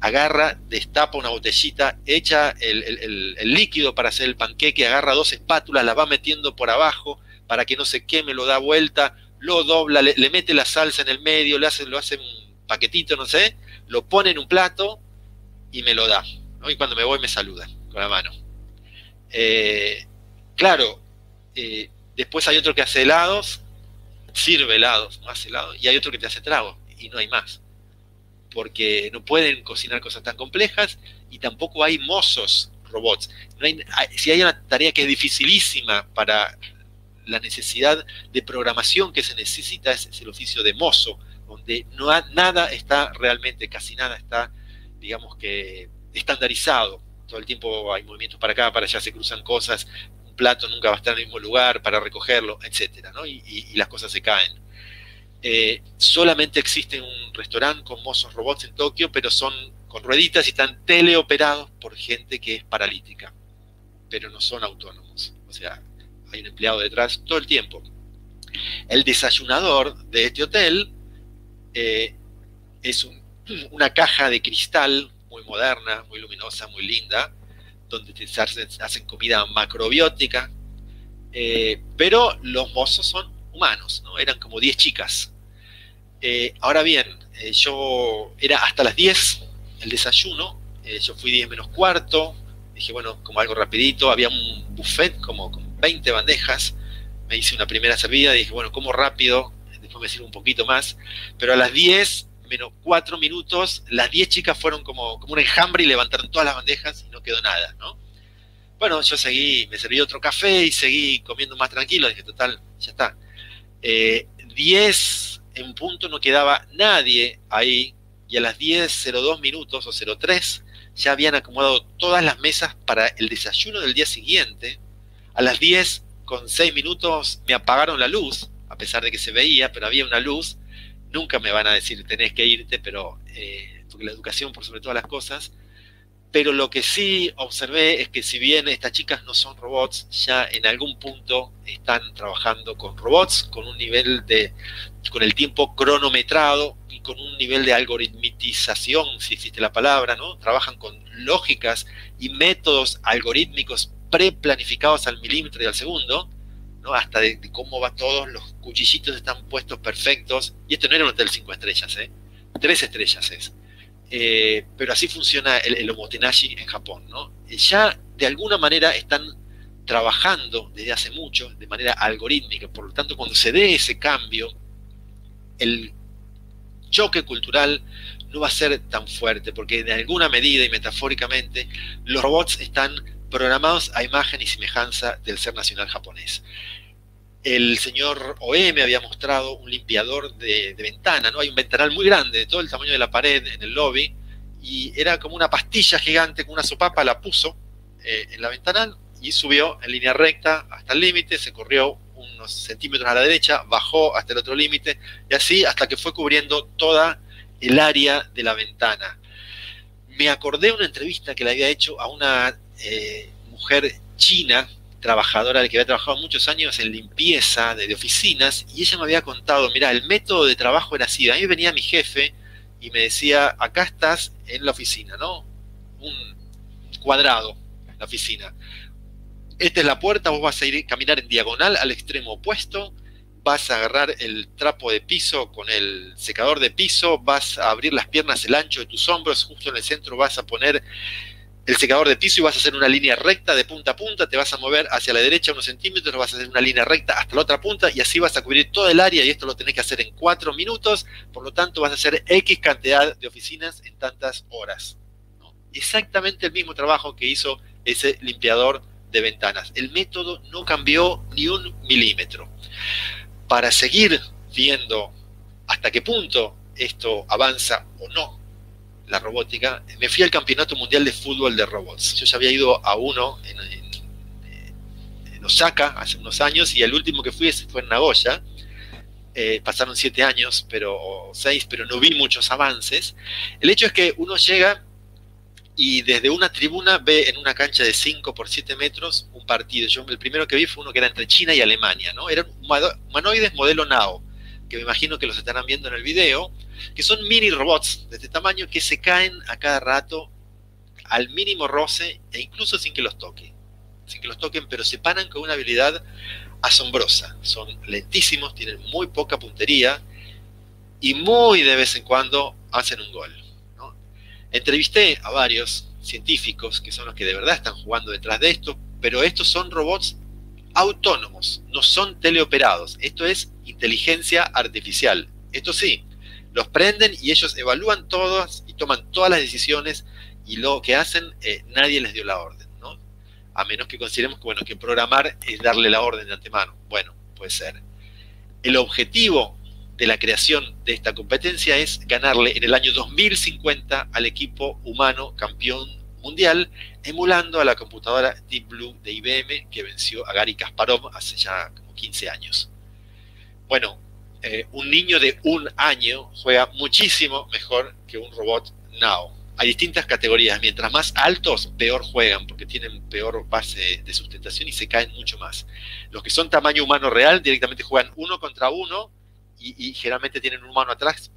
agarra, destapa una botellita, echa el, líquido para hacer el panqueque, agarra dos espátulas, la va metiendo por abajo para que no se queme, lo da vuelta, lo dobla, le, mete la salsa en el medio, le hace, lo hace un paquetito, no sé, lo pone en un plato y me lo da. Y cuando me voy me saluda con la mano. Eh, claro, eh, Después hay otro que hace helados, sirve helados, no hace helados, y hay otro que te hace trago, y no hay más. Porque no pueden cocinar cosas tan complejas y tampoco hay mozos robots. si hay una tarea que es dificilísima para la necesidad de programación que se necesita, es, el oficio de mozo, donde no nada está realmente, casi nada está, digamos que, estandarizado. Todo el tiempo hay movimientos para acá, para allá, se cruzan cosas, plato nunca va a estar en el mismo lugar para recogerlo, etcétera, ¿no? y, las cosas se caen. Eh, solamente existe un restaurante con mozos robots en Tokio, pero son con rueditas y están teleoperados por gente que es paralítica, pero no son autónomos. O sea, hay un empleado detrás todo el tiempo. El desayunador de este hotel eh, es una caja de cristal muy moderna, muy luminosa, muy linda, donde se hacen comida macrobiótica, eh, pero los mozos son humanos, ¿no? Eran como 10 chicas. Eh, ahora bien, yo era hasta las 10 el desayuno, yo fui 10 menos cuarto, dije, bueno, como algo rapidito, había un buffet como 20 bandejas, me hice una primera servida, dije, bueno, como rápido, después me sirvo un poquito más, pero a las 10 menos 4 minutos, las 10 chicas fueron como, como un enjambre y levantaron todas las bandejas y no quedó nada, ¿no? Bueno, yo seguí, me serví otro café y seguí comiendo más tranquilo, dije, total, ya está. 10 eh, en punto no quedaba nadie ahí y a las 10.02 minutos o 03 ya habían acomodado todas las mesas para el desayuno del día siguiente. A las 10 con 6 minutos me apagaron la luz, a pesar de que se veía, pero había una luz. Nunca me van a decir tenés que irte, pero eh, porque la educación por sobre todas las cosas. Pero lo que sí observé es que si bien estas chicas no son robots, ya en algún punto están trabajando con robots, con un nivel de, con el tiempo cronometrado y con un nivel de algoritmización, si existe la palabra, ¿no? Trabajan con lógicas y métodos algorítmicos preplanificados al milímetro y al segundo, ¿no? Hasta de, cómo va todos, los cuchillitos están puestos perfectos. Y esto no era un hotel cinco estrellas, ¿eh? Tres estrellas es. Eh, pero así funciona el, el, omotenashi en Japón, ¿no? Ya de alguna manera están trabajando desde hace mucho de manera algorítmica, por lo tanto cuando se dé ese cambio, el choque cultural no va a ser tan fuerte, porque de alguna medida y metafóricamente los robots están programados a imagen y semejanza del ser nacional japonés el señor Oe me había mostrado un limpiador de, ventana, ¿no? Hay un ventanal muy grande, de todo el tamaño de la pared en el lobby, y era como una pastilla gigante con una sopapa, la puso eh, en la ventanal y subió en línea recta hasta el límite, se corrió unos centímetros a la derecha, bajó hasta el otro límite, y así hasta que fue cubriendo toda el área de la ventana. Me acordé de una entrevista que le había hecho a una eh, mujer china trabajadora que había trabajado muchos años en limpieza de, oficinas y ella me había contado, mira, el método de trabajo era así, a mí venía mi jefe y me decía, acá estás en la oficina, ¿no? Un cuadrado, la oficina. Esta es la puerta, vos vas a ir caminar en diagonal al extremo opuesto, vas a agarrar el trapo de piso con el secador de piso, vas a abrir las piernas el ancho de tus hombros, justo en el centro vas a poner el secador de piso y vas a hacer una línea recta de punta a punta, te vas a mover hacia la derecha unos centímetros, vas a hacer una línea recta hasta la otra punta y así vas a cubrir todo el área y esto lo tenés que hacer en cuatro minutos, por lo tanto vas a hacer X cantidad de oficinas en tantas horas. Exactamente el mismo trabajo que hizo ese limpiador de ventanas. El método no cambió ni un milímetro. Para seguir viendo hasta qué punto esto avanza o no la robótica, me fui al Campeonato Mundial de Fútbol de Robots. Yo ya había ido a uno en, Osaka hace unos años y el último que fui fue en Nagoya. Eh, pasaron siete años, pero o seis, pero no vi muchos avances. El hecho es que uno llega y desde una tribuna ve en una cancha de 5 por 7 metros un partido. Yo el primero que vi fue uno que era entre China y Alemania, ¿no? Eran humanoides modelo NAO que me imagino que los estarán viendo en el video, que son mini robots de este tamaño que se caen a cada rato al mínimo roce e incluso sin que los toquen, sin que los toquen, pero se paran con una habilidad asombrosa. Son lentísimos, tienen muy poca puntería y muy de vez en cuando hacen un gol. Entrevisté a varios científicos que son los que de verdad están jugando detrás de esto, pero estos son robots autónomos, no son teleoperados. Esto es inteligencia artificial. Esto sí, los prenden y ellos evalúan todas y toman todas las decisiones y lo que hacen, eh, nadie les dio la orden, ¿no? A menos que consideremos que, bueno, que programar es darle la orden de antemano. Bueno, puede ser. El objetivo de la creación de esta competencia es ganarle en el año 2050 al equipo humano campeón mundial, emulando a la computadora Deep Blue de IBM que venció a Gary Kasparov hace ya como 15 años. Bueno, eh, un niño de un año juega muchísimo mejor que un robot Now. Hay distintas categorías. Mientras más altos, peor juegan, porque tienen peor base de sustentación y se caen mucho más. Los que son tamaño humano real directamente juegan uno contra uno y, generalmente tienen un humano atrás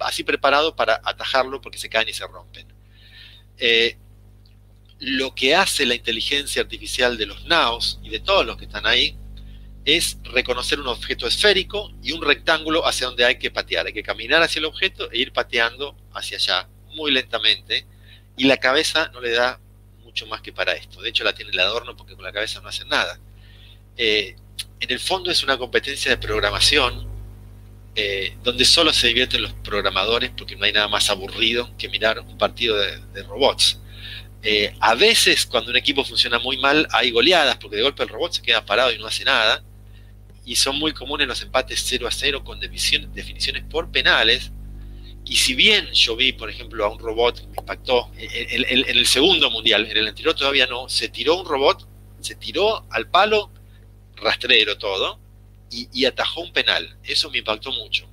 así preparado para atajarlo porque se caen y se rompen. Eh, lo que hace la inteligencia artificial de los NAOs y de todos los que están ahí es reconocer un objeto esférico y un rectángulo hacia donde hay que patear. Hay que caminar hacia el objeto e ir pateando hacia allá muy lentamente y la cabeza no le da mucho más que para esto. De hecho la tiene el adorno porque con la cabeza no hace nada. Eh, en el fondo es una competencia de programación eh, donde solo se divierten los programadores porque no hay nada más aburrido que mirar un partido de, robots. Eh, a veces cuando un equipo funciona muy mal hay goleadas porque de golpe el robot se queda parado y no hace nada. Y son muy comunes los empates 0 a 0 con definiciones por penales. Y si bien yo vi, por ejemplo, a un robot que me impactó en, el segundo mundial, en el anterior todavía no, se tiró un robot, se tiró al palo rastrero todo, y, atajó un penal. Eso me impactó mucho.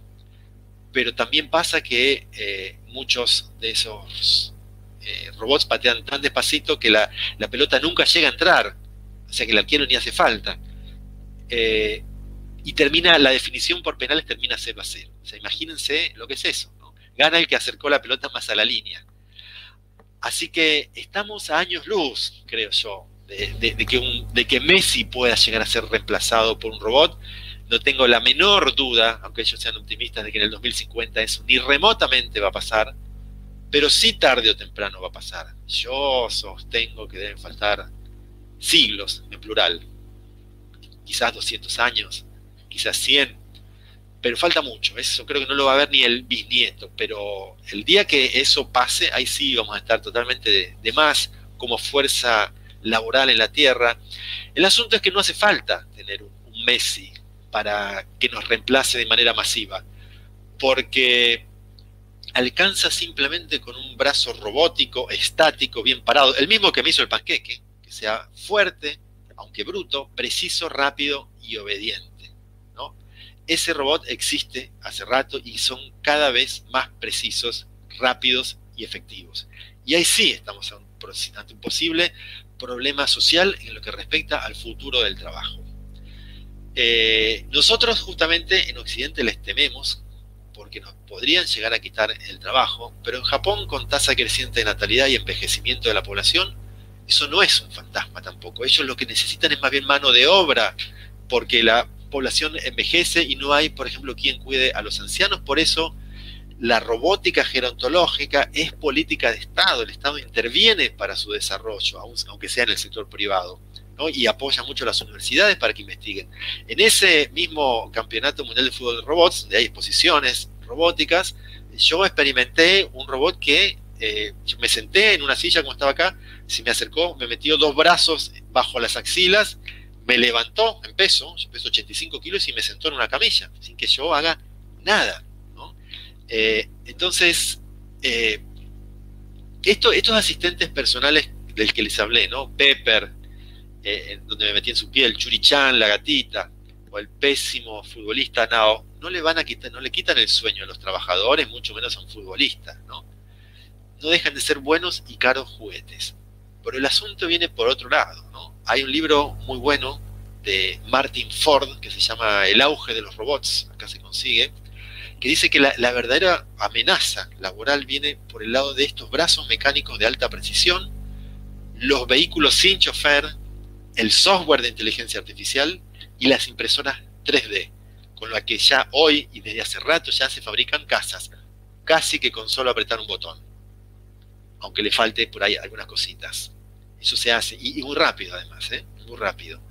Pero también pasa que eh, muchos de esos eh, robots patean tan despacito que la, pelota nunca llega a entrar. O sea que el arquero ni hace falta. Eh, y termina, la definición por penales termina 0 a 0. O sea, imagínense lo que es eso. Gana el que acercó la pelota más a la línea. Así que estamos a años luz, creo yo, de, que de que Messi pueda llegar a ser reemplazado por un robot. No tengo la menor duda, aunque ellos sean optimistas, de que en el 2050 eso ni remotamente va a pasar, pero sí tarde o temprano va a pasar. Yo sostengo que deben faltar siglos, en plural, quizás 200 años, quizás 100, pero falta mucho. Eso creo que no lo va a ver ni el bisnieto, pero el día que eso pase, ahí sí vamos a estar totalmente de más como fuerza laboral en la tierra. El asunto es que no hace falta tener un, Messi para que nos reemplace de manera masiva, porque alcanza simplemente con un brazo robótico, estático, bien parado, el mismo que me hizo el panqueque, que sea fuerte, aunque bruto, preciso, rápido y obediente. ¿no? Ese robot existe hace rato y son cada vez más precisos, rápidos y efectivos. Y ahí sí estamos ante un posible problema social en lo que respecta al futuro del trabajo. Eh, nosotros justamente en Occidente les tememos porque nos podrían llegar a quitar el trabajo, pero en Japón con tasa creciente de natalidad y envejecimiento de la población, eso no es un fantasma tampoco. Ellos lo que necesitan es más bien mano de obra, porque la población envejece y no hay, por ejemplo, quien cuide a los ancianos, por eso la robótica gerontológica es política de Estado, el Estado interviene para su desarrollo, aunque sea en el sector privado, y apoya mucho a las universidades para que investiguen. En ese mismo Campeonato Mundial de Fútbol de Robots, donde hay exposiciones robóticas, yo experimenté un robot que eh, me senté en una silla como estaba acá, se me acercó, me metió dos brazos bajo las axilas, me levantó en peso, yo peso 85 kilos y me sentó en una camilla, sin que yo haga nada. Eh, entonces, eh, estos asistentes personales del que les hablé, ¿no? Pepper, eh, donde me metí en su piel, Churichan, la gatita, o el pésimo futbolista Nao, no le van a quitar, no le quitan el sueño a los trabajadores, mucho menos a un futbolista, ¿no? No dejan de ser buenos y caros juguetes. Pero el asunto viene por otro lado, ¿no? Hay un libro muy bueno de Martin Ford que se llama El auge de los robots, acá se consigue, que dice que la, verdadera amenaza laboral viene por el lado de estos brazos mecánicos de alta precisión, los vehículos sin chofer, el software de inteligencia artificial y las impresoras 3D, con la que ya hoy y desde hace rato ya se fabrican casas, casi que con solo apretar un botón, aunque le falte por ahí algunas cositas. Eso se hace, y, muy rápido además, ¿eh? muy rápido.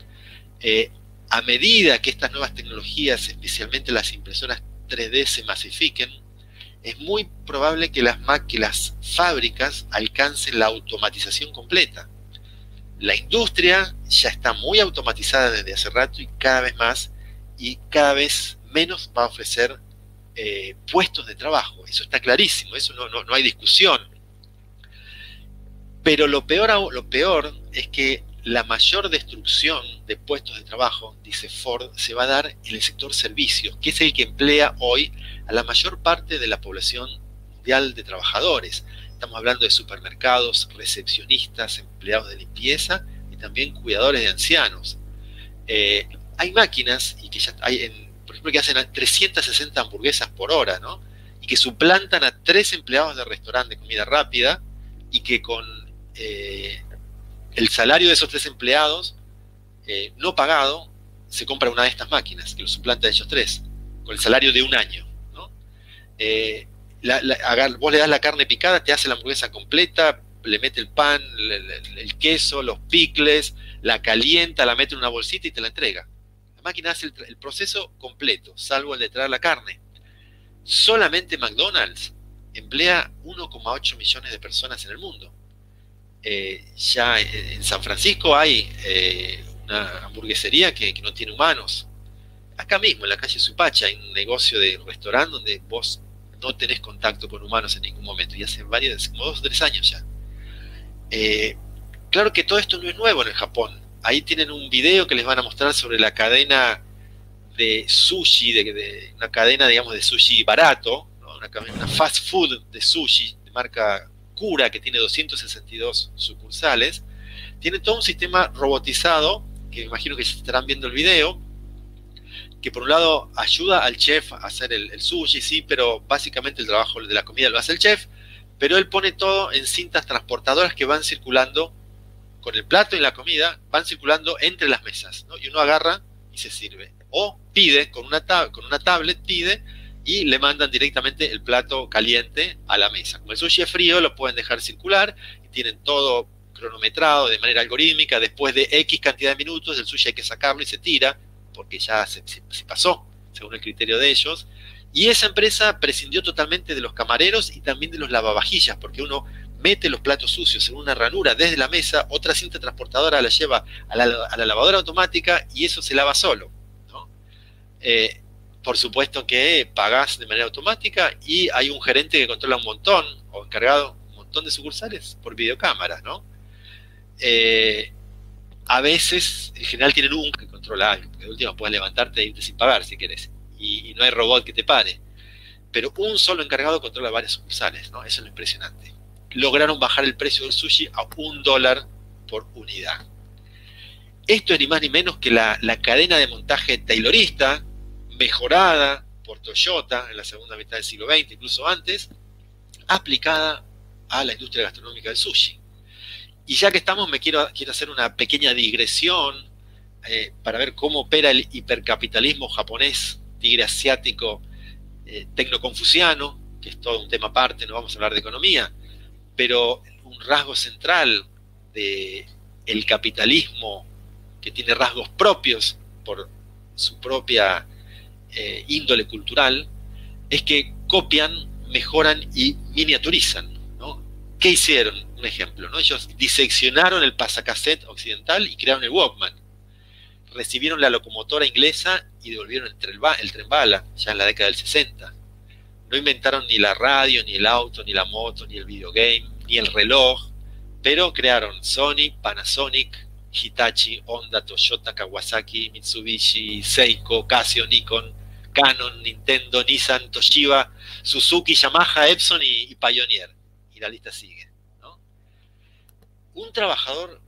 Eh, a medida que estas nuevas tecnologías, especialmente las impresoras 3D se masifiquen, es muy probable que las, que fábricas alcancen la automatización completa. La industria ya está muy automatizada desde hace rato y cada vez más, y cada vez menos va a ofrecer eh, puestos de trabajo. Eso está clarísimo, eso no, no, no hay discusión. Pero lo peor, lo peor es que la mayor destrucción de puestos de trabajo, dice Ford, se va a dar en el sector servicios, que es el que emplea hoy a la mayor parte de la población mundial de trabajadores. Estamos hablando de supermercados, recepcionistas, empleados de limpieza y también cuidadores de ancianos. Eh, hay máquinas y que ya hay, en, por ejemplo, que hacen 360 hamburguesas por hora, ¿no? Y que suplantan a tres empleados de restaurante de comida rápida y que con eh, el salario de esos tres empleados, eh, no pagado, se compra una de estas máquinas, que lo suplanta a ellos tres, con el salario de un año. Eh, vos le das la carne picada, te hace la hamburguesa completa, le mete el pan, el, queso, los picles, la calienta, la mete en una bolsita y te la entrega. La máquina hace el, proceso completo, salvo el de traer la carne. Solamente McDonald's emplea 1,8 millones de personas en el mundo. Eh, ya en San Francisco hay eh, una hamburguesería que, no tiene humanos. Acá mismo, en la calle Supacha, hay un negocio de restaurante donde vos no tenés contacto con humanos en ningún momento, y hace varios, como dos o tres años ya. Eh, claro que todo esto no es nuevo en el Japón. Ahí tienen un video que les van a mostrar sobre la cadena de sushi, de, una cadena, digamos, de sushi barato, una, fast food de sushi de marca Cura, que tiene 262 sucursales. Tiene todo un sistema robotizado, que imagino que estarán viendo el video, que por un lado ayuda al chef a hacer el, sushi, sí, pero básicamente el trabajo de la comida lo hace el chef, pero él pone todo en cintas transportadoras que van circulando con el plato y la comida, van circulando entre las mesas, y uno agarra y se sirve. O pide con una, con una tablet, pide y le mandan directamente el plato caliente a la mesa. Como el sushi es frío, lo pueden dejar circular y tienen todo cronometrado de manera algorítmica. Después de X cantidad de minutos, el sushi hay que sacarlo y se tira, porque ya se pasó, según el criterio de ellos. Y esa empresa prescindió totalmente de los camareros y también de los lavavajillas, porque uno mete los platos sucios en una ranura desde la mesa, otra cinta transportadora la lleva a la, lavadora automática y eso se lava solo. Eh, por supuesto que pagás de manera automática y hay un gerente que controla un montón, o encargado un montón de sucursales por videocámara, ¿no? Eh, a veces, en general, tienen un que controla algo, porque de última puedes levantarte e irte sin pagar si querés y, no hay robot que te pare. Pero un solo encargado controla varias sucursales, ¿no? Eso es lo impresionante. Lograron bajar el precio del sushi a un dólar por unidad. Esto es ni más ni menos que la, cadena de montaje taylorista, mejorada por Toyota en la segunda mitad del siglo XX, incluso antes, aplicada a la industria gastronómica del sushi. Y ya que estamos, me quiero, quiero hacer una pequeña digresión eh, para ver cómo opera el hipercapitalismo japonés tigre asiático eh, tecnoconfuciano, que es todo un tema aparte, no vamos a hablar de economía, pero un rasgo central del el capitalismo que tiene rasgos propios por su propia eh, índole cultural, es que copian, mejoran y miniaturizan. ¿Qué hicieron? Un ejemplo, ¿no? ellos diseccionaron el pasacassette occidental y crearon el Walkman recibieron la locomotora inglesa y devolvieron el tren, el tren bala, ya en la década del 60. No inventaron ni la radio, ni el auto, ni la moto, ni el videogame, ni el reloj, pero crearon Sony, Panasonic, Hitachi, Honda, Toyota, Kawasaki, Mitsubishi, Seiko, Casio, Nikon, Canon, Nintendo, Nissan, Toshiba, Suzuki, Yamaha, Epson y, Pioneer. Y la lista sigue. Un trabajador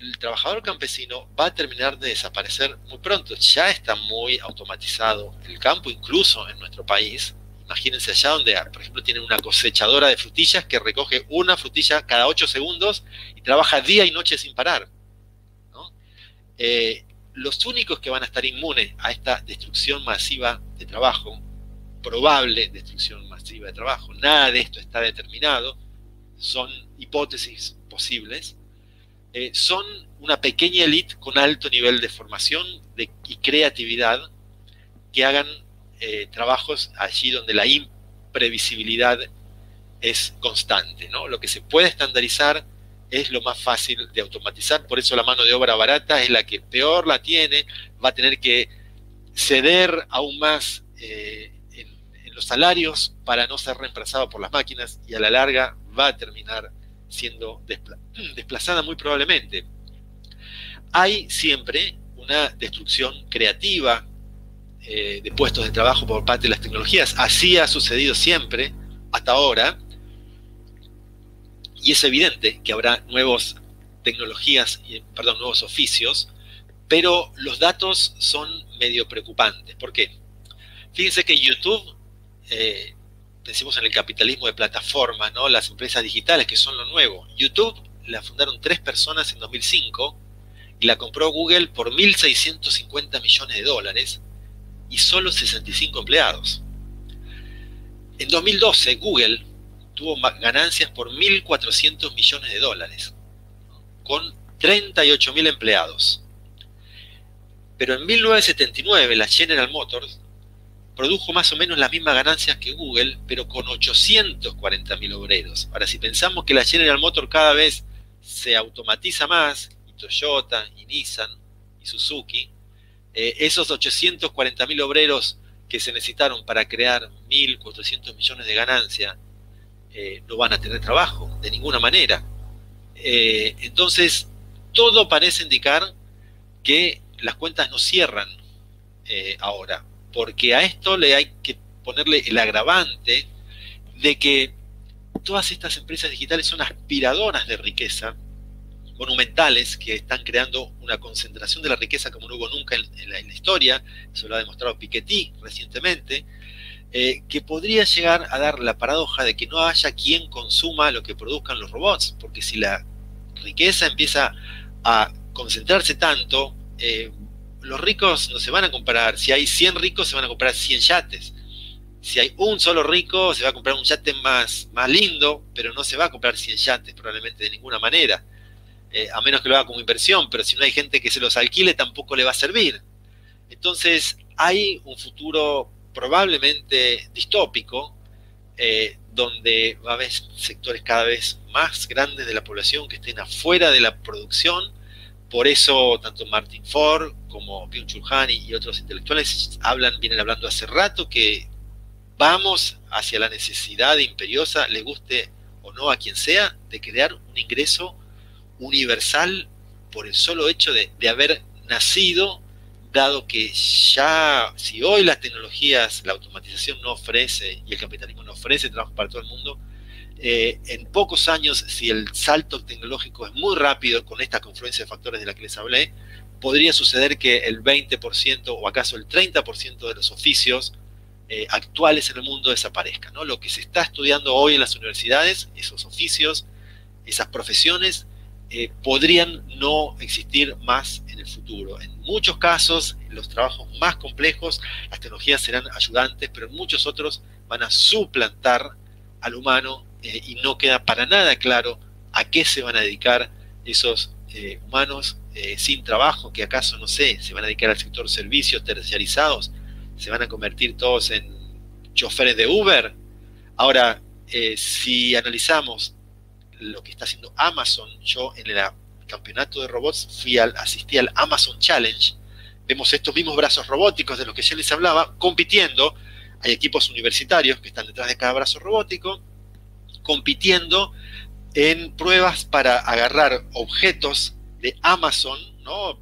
el trabajador campesino va a terminar de desaparecer muy pronto. Ya está muy automatizado el campo, incluso en nuestro país. Imagínense allá donde, por ejemplo, tienen una cosechadora de frutillas que recoge una frutilla cada 8 segundos y trabaja día y noche sin parar. Eh, los únicos que van a estar inmunes a esta destrucción masiva de trabajo, probable destrucción masiva de trabajo, nada de esto está determinado, son hipótesis posibles, eh, son una pequeña élite con alto nivel de formación y creatividad que hagan eh, trabajos allí donde la imprevisibilidad es constante. ¿no? Lo que se puede estandarizar es lo más fácil de automatizar, por eso la mano de obra barata es la que peor la tiene, va a tener que ceder aún más eh, en, los salarios para no ser reemplazado por las máquinas y a la larga va a terminar siendo desplazada muy probablemente. Hay siempre una destrucción creativa eh, de puestos de trabajo por parte de las tecnologías. Así ha sucedido siempre, hasta ahora, y es evidente que habrá nuevas tecnologías, perdón, nuevos oficios, pero los datos son medio preocupantes. ¿Por qué? Fíjense que YouTube eh, en el capitalismo de plataformas, ¿no? Las empresas digitales que son lo nuevo. YouTube la fundaron tres personas en 2005 y la compró Google por 1.650 millones de dólares y solo 65 empleados. En 2012, Google tuvo ganancias por 1.400 millones de dólares, con 38.000 empleados. Pero en 1979, la General Motors produjo más o menos las mismas ganancias que Google, pero con 840.000 obreros. Ahora, si pensamos que la General Motors cada vez se automatiza más, y Toyota, y Nissan, y Suzuki, eh, esos 840.000 obreros que se necesitaron para crear 1.400 millones de ganancia eh, no van a tener trabajo, de ninguna manera. Eh, entonces, todo parece indicar que las cuentas no cierran eh, ahora, porque a esto le hay que ponerle el agravante de que todas estas empresas digitales son aspiradoras de riqueza, monumentales, que están creando una concentración de la riqueza como no hubo nunca en, la, historia, eso lo ha demostrado Piketty recientemente, eh, que podría llegar a dar la paradoja de que no haya quien consuma lo que produzcan los robots, porque si la riqueza empieza a concentrarse tanto, eh, los ricos no se van a comprar, si hay 100 ricos se van a comprar 100 yates, si hay un solo rico se va a comprar un yate más, más lindo, pero no se va a comprar 100 yates probablemente de ninguna manera, eh, a menos que lo haga como inversión, pero si no hay gente que se los alquile tampoco le va a servir. Entonces hay un futuro probablemente distópico, eh, donde va a haber sectores cada vez más grandes de la población que estén afuera de la producción. Por eso tanto Martin Ford como Byung-Chul y otros intelectuales hablan, vienen hablando hace rato que vamos hacia la necesidad imperiosa, le guste o no a quien sea, de crear un ingreso universal por el solo hecho de haber nacido dado que ya, si hoy las tecnologías, la automatización no ofrece y el capitalismo no ofrece trabajo para todo el mundo, eh, en pocos años, si el salto tecnológico es muy rápido con esta confluencia de factores de la que les hablé, podría suceder que el 20% o acaso el 30% de los oficios eh, actuales en el mundo desaparezcan. ¿no? Lo que se está estudiando hoy en las universidades, esos oficios, esas profesiones, eh, podrían no existir más en el futuro. Muchos casos, los trabajos más complejos, las tecnologías serán ayudantes, pero muchos otros van a suplantar al humano eh, y no queda para nada claro a qué se van a dedicar esos eh, humanos sin trabajo, que acaso, no sé, se van a dedicar al sector servicios terciarizados, se van a convertir todos en choferes de Uber. Ahora, si analizamos lo que está haciendo Amazon. Yo en el campeonato de robots fui al, asistí al Amazon Challenge. Vemos estos mismos brazos robóticos de los que ya les hablaba, compitiendo. Hay equipos universitarios que están detrás de cada brazo robótico, compitiendo en pruebas para agarrar objetos de Amazon, ¿no?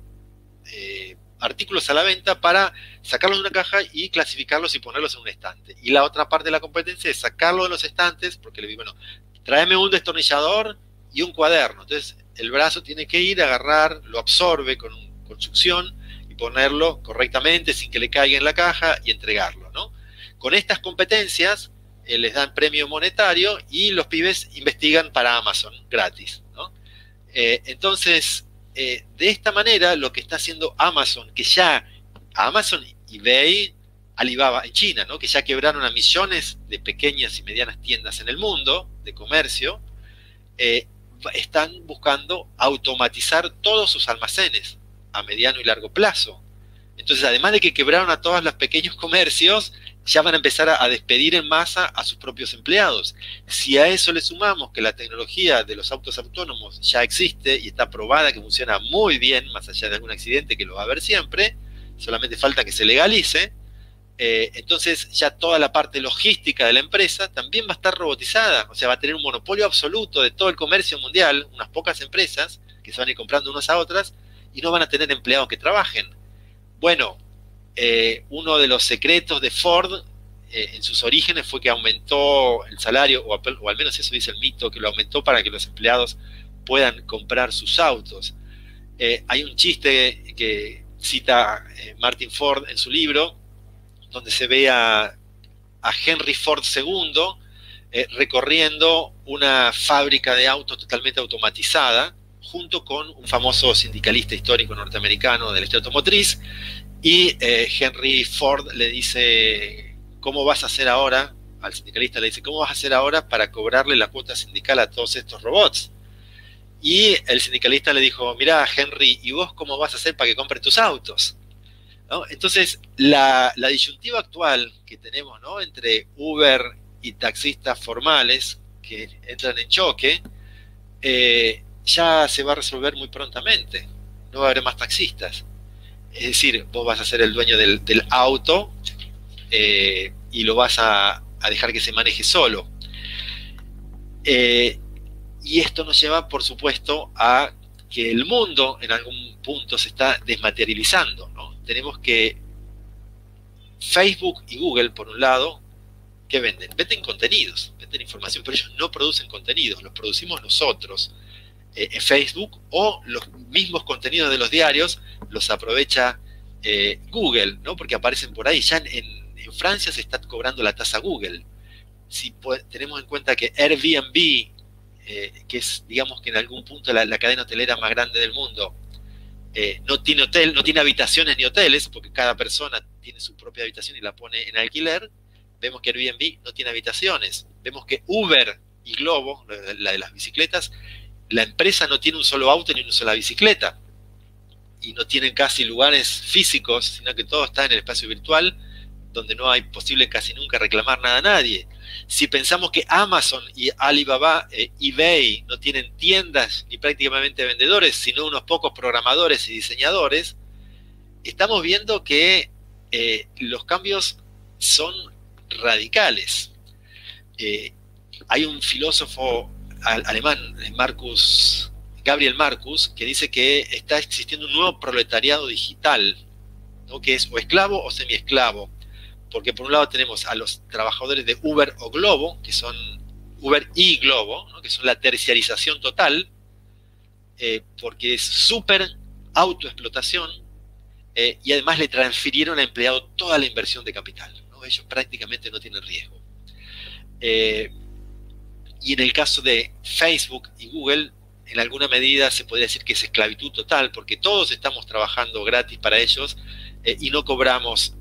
Eh, artículos a la venta para sacarlos de una caja y clasificarlos y ponerlos en un estante. Y la otra parte de la competencia es sacarlo de los estantes, porque le digo, bueno, tráeme un destornillador y un cuaderno. Entonces el brazo tiene que ir, a agarrar, lo absorbe con, construcción y ponerlo correctamente sin que le caiga en la caja y entregarlo. ¿no? Con estas competencias eh, les dan premio monetario y los pibes investigan para Amazon gratis. ¿no? Eh, entonces, eh, de esta manera, lo que está haciendo Amazon, que ya Amazon, eBay, Alibaba en China, ¿no? que ya quebraron a millones de pequeñas y medianas tiendas en el mundo de comercio, están buscando automatizar todos sus almacenes a mediano y largo plazo. Entonces, además de que quebraron a todos los pequeños comercios, ya van a empezar a, despedir en masa a sus propios empleados. Si a eso le sumamos que la tecnología de los autos autónomos ya existe y está probada que funciona muy bien, más allá de algún accidente que lo va a haber siempre, solamente falta que se legalice, eh, entonces ya toda la parte logística de la empresa también va a estar robotizada, o sea, va a tener un monopolio absoluto de todo el comercio mundial, unas pocas empresas que se van a ir comprando unas a otras y no van a tener empleados que trabajen. Bueno, eh, uno de los secretos de Ford eh, en sus orígenes fue que aumentó el salario, o, o, al menos eso dice el mito, que lo aumentó para que los empleados puedan comprar sus autos. hay un chiste que cita Martin Ford en su libro, donde se ve a, Henry Ford II eh, recorriendo una fábrica de autos totalmente automatizada, junto con un famoso sindicalista histórico norteamericano del la automotriz, y eh, Henry Ford le dice, ¿cómo vas a hacer ahora? Al sindicalista le dice, ¿cómo vas a hacer ahora para cobrarle la cuota sindical a todos estos robots? Y el sindicalista le dijo, mira Henry, ¿y vos cómo vas a hacer para que compre tus autos? Entonces, la, disyuntiva actual que tenemos entre Uber y taxistas formales que entran en choque, eh, ya se va a resolver muy prontamente. No va a haber más taxistas. Es decir, vos vas a ser el dueño del, auto eh, y lo vas a, dejar que se maneje solo. Eh, y esto nos lleva, por supuesto, a que el mundo en algún punto se está desmaterializando. Tenemos que Facebook y Google, por un lado, ¿qué venden? Venden contenidos, venden información, pero ellos no producen contenidos, los producimos nosotros. Eh, en Facebook o los mismos contenidos de los diarios los aprovecha eh, Google, ¿no? Porque aparecen por ahí. Ya en, Francia se está cobrando la tasa Google. Si tenemos en cuenta que Airbnb, eh, que es, digamos que en algún punto la, cadena hotelera más grande del mundo, no tiene hotel, no tiene habitaciones ni hoteles, porque cada persona tiene su propia habitación y la pone en alquiler. Vemos que Airbnb no tiene habitaciones. Vemos que Uber y Globo, la de las bicicletas, la empresa no tiene un solo auto ni una sola bicicleta y no tienen casi lugares físicos, sino que todo está en el espacio virtual, donde no hay posible casi nunca reclamar nada a nadie. Si pensamos que Amazon y Alibaba, eh, eBay, no tienen tiendas ni prácticamente vendedores, sino unos pocos programadores y diseñadores, estamos viendo que eh, los cambios son radicales. Eh, hay un filósofo alemán, Marcus, Gabriel Marcus, que dice que está existiendo un nuevo proletariado digital, ¿no? que es o esclavo o semiesclavo. Porque por un lado tenemos a los trabajadores de Uber o Globo, que son Uber y Globo, que son la terciarización total, eh, porque es súper autoexplotación eh, y además le transfirieron al empleado toda la inversión de capital. Ellos prácticamente no tienen riesgo. Eh, y en el caso de Facebook y Google, en alguna medida se podría decir que es esclavitud total, porque todos estamos trabajando gratis para ellos eh, y no cobramos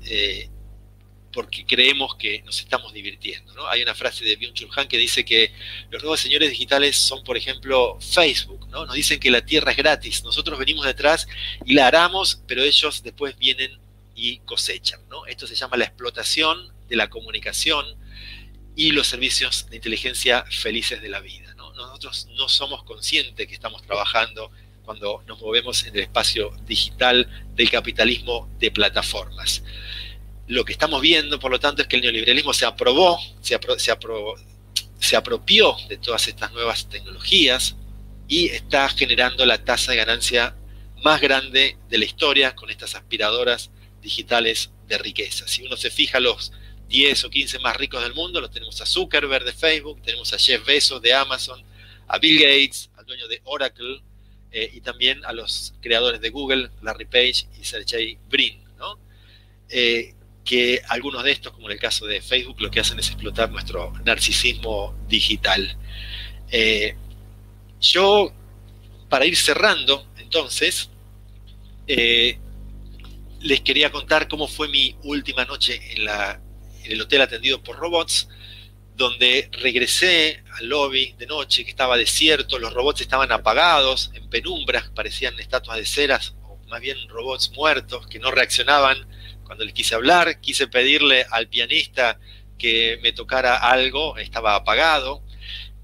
porque creemos que nos estamos divirtiendo. Hay una frase de Byung-Chul Han que dice que los nuevos señores digitales son, por ejemplo, Facebook. ¿no? Nos dicen que la tierra es gratis, nosotros venimos detrás y la aramos, pero ellos después vienen y cosechan. ¿no? Esto se llama la explotación de la comunicación y los servicios de inteligencia felices de la vida. Nosotros no somos conscientes que estamos trabajando cuando nos movemos en el espacio digital del capitalismo de plataformas. Lo que estamos viendo, por lo tanto, es que el neoliberalismo se aprobó, se, se apropió de todas estas nuevas tecnologías y está generando la tasa de ganancia más grande de la historia con estas aspiradoras digitales de riqueza. Si uno se fija los 10 o 15 más ricos del mundo, los tenemos a Zuckerberg de Facebook, tenemos a Jeff Bezos de Amazon, a Bill Gates, al dueño de Oracle, eh, y también a los creadores de Google, Larry Page y Sergey Brin, ¿no? Eh, que algunos de estos, como en el caso de Facebook, lo que hacen es explotar nuestro narcisismo digital. Eh, yo, para ir cerrando, entonces, les quería contar cómo fue mi última noche en la en el hotel atendido por robots, donde regresé al lobby de noche, que estaba desierto, los robots estaban apagados, en penumbras, parecían estatuas de ceras, o más bien robots muertos, que no reaccionaban cuando les quise hablar, quise pedirle al pianista que me tocara algo, estaba apagado.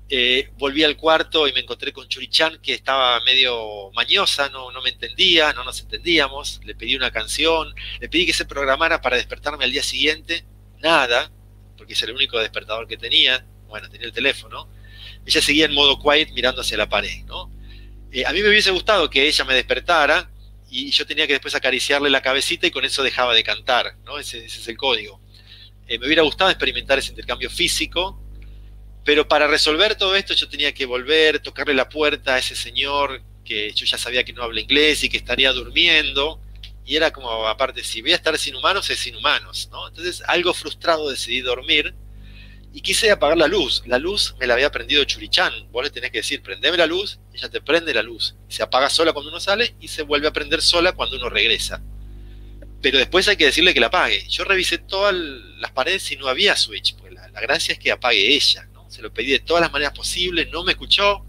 Eh, volví al cuarto y me encontré con Churichan, que estaba medio mañosa, no, no me entendía, no nos entendíamos. Le pedí una canción, le pedí que se programara para despertarme al día siguiente nada, porque es el único despertador que tenía, bueno, tenía el teléfono, ella seguía en modo quiet mirando hacia la pared, ¿no? Eh, a mí me hubiese gustado que ella me despertara y yo tenía que después acariciarle la cabecita y con eso dejaba de cantar, ¿no? Ese, es el código. Eh, me hubiera gustado experimentar ese intercambio físico, pero para resolver todo esto yo tenía que volver, tocarle la puerta a ese señor que yo ya sabía que no habla inglés y que estaría durmiendo, y era como, aparte, si voy a estar sin humanos, es sin humanos, ¿no? Entonces, algo frustrado decidí dormir y quise apagar la luz. La luz me la había prendido Churichan. Vos le tenés que decir, prendeme la luz, ella te prende la luz. Se apaga sola cuando uno sale y se vuelve a prender sola cuando uno regresa. Pero después hay que decirle que la apague. Yo revisé todas las paredes y no había switch. Pues la, gracia es que apague ella. ¿no? Se lo pedí de todas las maneras posibles, no me escuchó.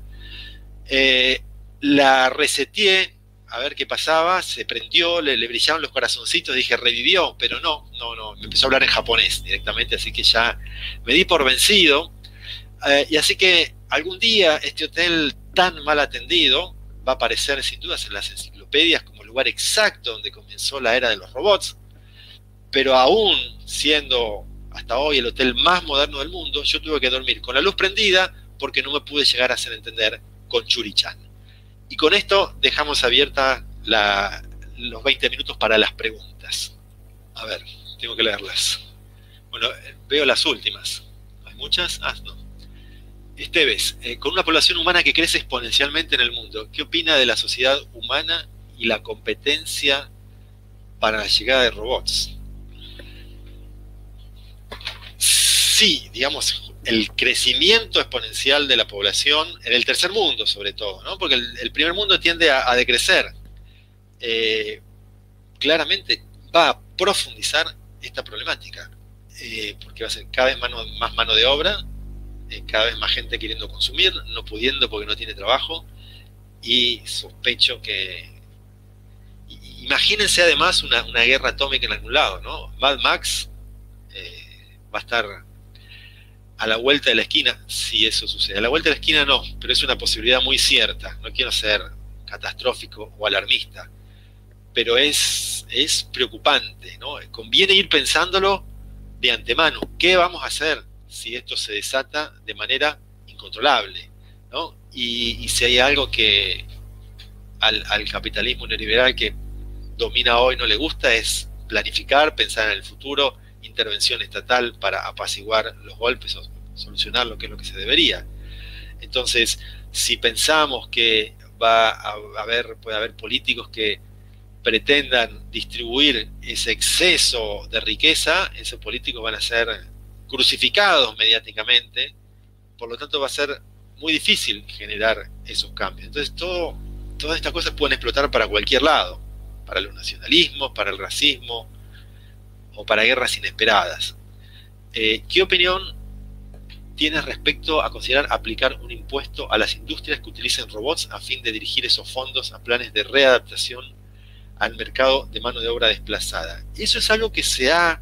Eh, la reseteé a ver qué pasaba, se prendió, le, brillaban los corazoncitos, dije, revivió, pero no, no, no, me empezó a hablar en japonés directamente, así que ya me di por vencido. Eh, y así que algún día este hotel tan mal atendido va a aparecer sin dudas en las enciclopedias como lugar exacto donde comenzó la era de los robots, pero aún siendo hasta hoy el hotel más moderno del mundo, yo tuve que dormir con la luz prendida porque no me pude llegar a hacer entender con Churi-chan. Y con esto dejamos abierta los 20 minutos para las preguntas. A ver, tengo que leerlas. Bueno, veo las últimas. ¿Hay muchas? Ah, no. Esteves, eh, con una población humana que crece exponencialmente en el mundo, ¿qué opina de la sociedad humana y la competencia para la llegada de robots? Sí, digamos, el crecimiento exponencial de la población en el tercer mundo, sobre todo, ¿no? porque el, primer mundo tiende a, decrecer. Eh, claramente va a profundizar esta problemática, eh, porque va a ser cada vez más mano de obra, eh, cada vez más gente queriendo consumir, no pudiendo porque no tiene trabajo, y sospecho que... Imagínense además una, una guerra atómica en algún lado, ¿no? Mad Max va a estar a la vuelta de la esquina, si eso sucede. A la vuelta de la esquina no, pero es una posibilidad muy cierta. No quiero ser catastrófico o alarmista, pero es, es preocupante, ¿no? Conviene ir pensándolo de antemano. ¿Qué vamos a hacer si esto se desata de manera incontrolable? ¿no? Y, si hay algo que al, al capitalismo neoliberal que domina hoy no le gusta es planificar, pensar en el futuro, intervención estatal para apaciguar los golpes o solucionar lo que es lo que se debería. Entonces, si pensamos que va a haber, puede haber políticos que pretendan distribuir ese exceso de riqueza, esos políticos van a ser crucificados mediáticamente, por lo tanto va a ser muy difícil generar esos cambios. Entonces, todas estas cosas pueden explotar para cualquier lado, para los nacionalismos, para el racismo, o para guerras inesperadas. Eh, ¿Qué opinión tienes respecto a considerar aplicar un impuesto a las industrias que utilicen robots a fin de dirigir esos fondos a planes de readaptación al mercado de mano de obra desplazada? Eso es algo que se ha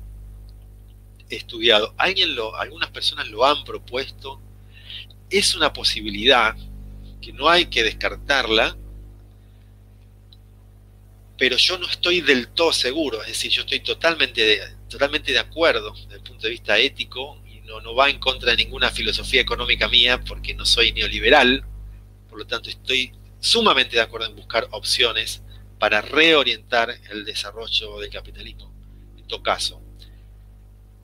estudiado. Alguien algunas personas lo han propuesto. Es una posibilidad que no hay que descartarla, pero yo no estoy del todo seguro, es decir, yo estoy totalmente de, totalmente de acuerdo desde el punto de vista ético y no, no va en contra de ninguna filosofía económica mía porque no soy neoliberal, por lo tanto estoy sumamente de acuerdo en buscar opciones para reorientar el desarrollo del capitalismo, en todo caso.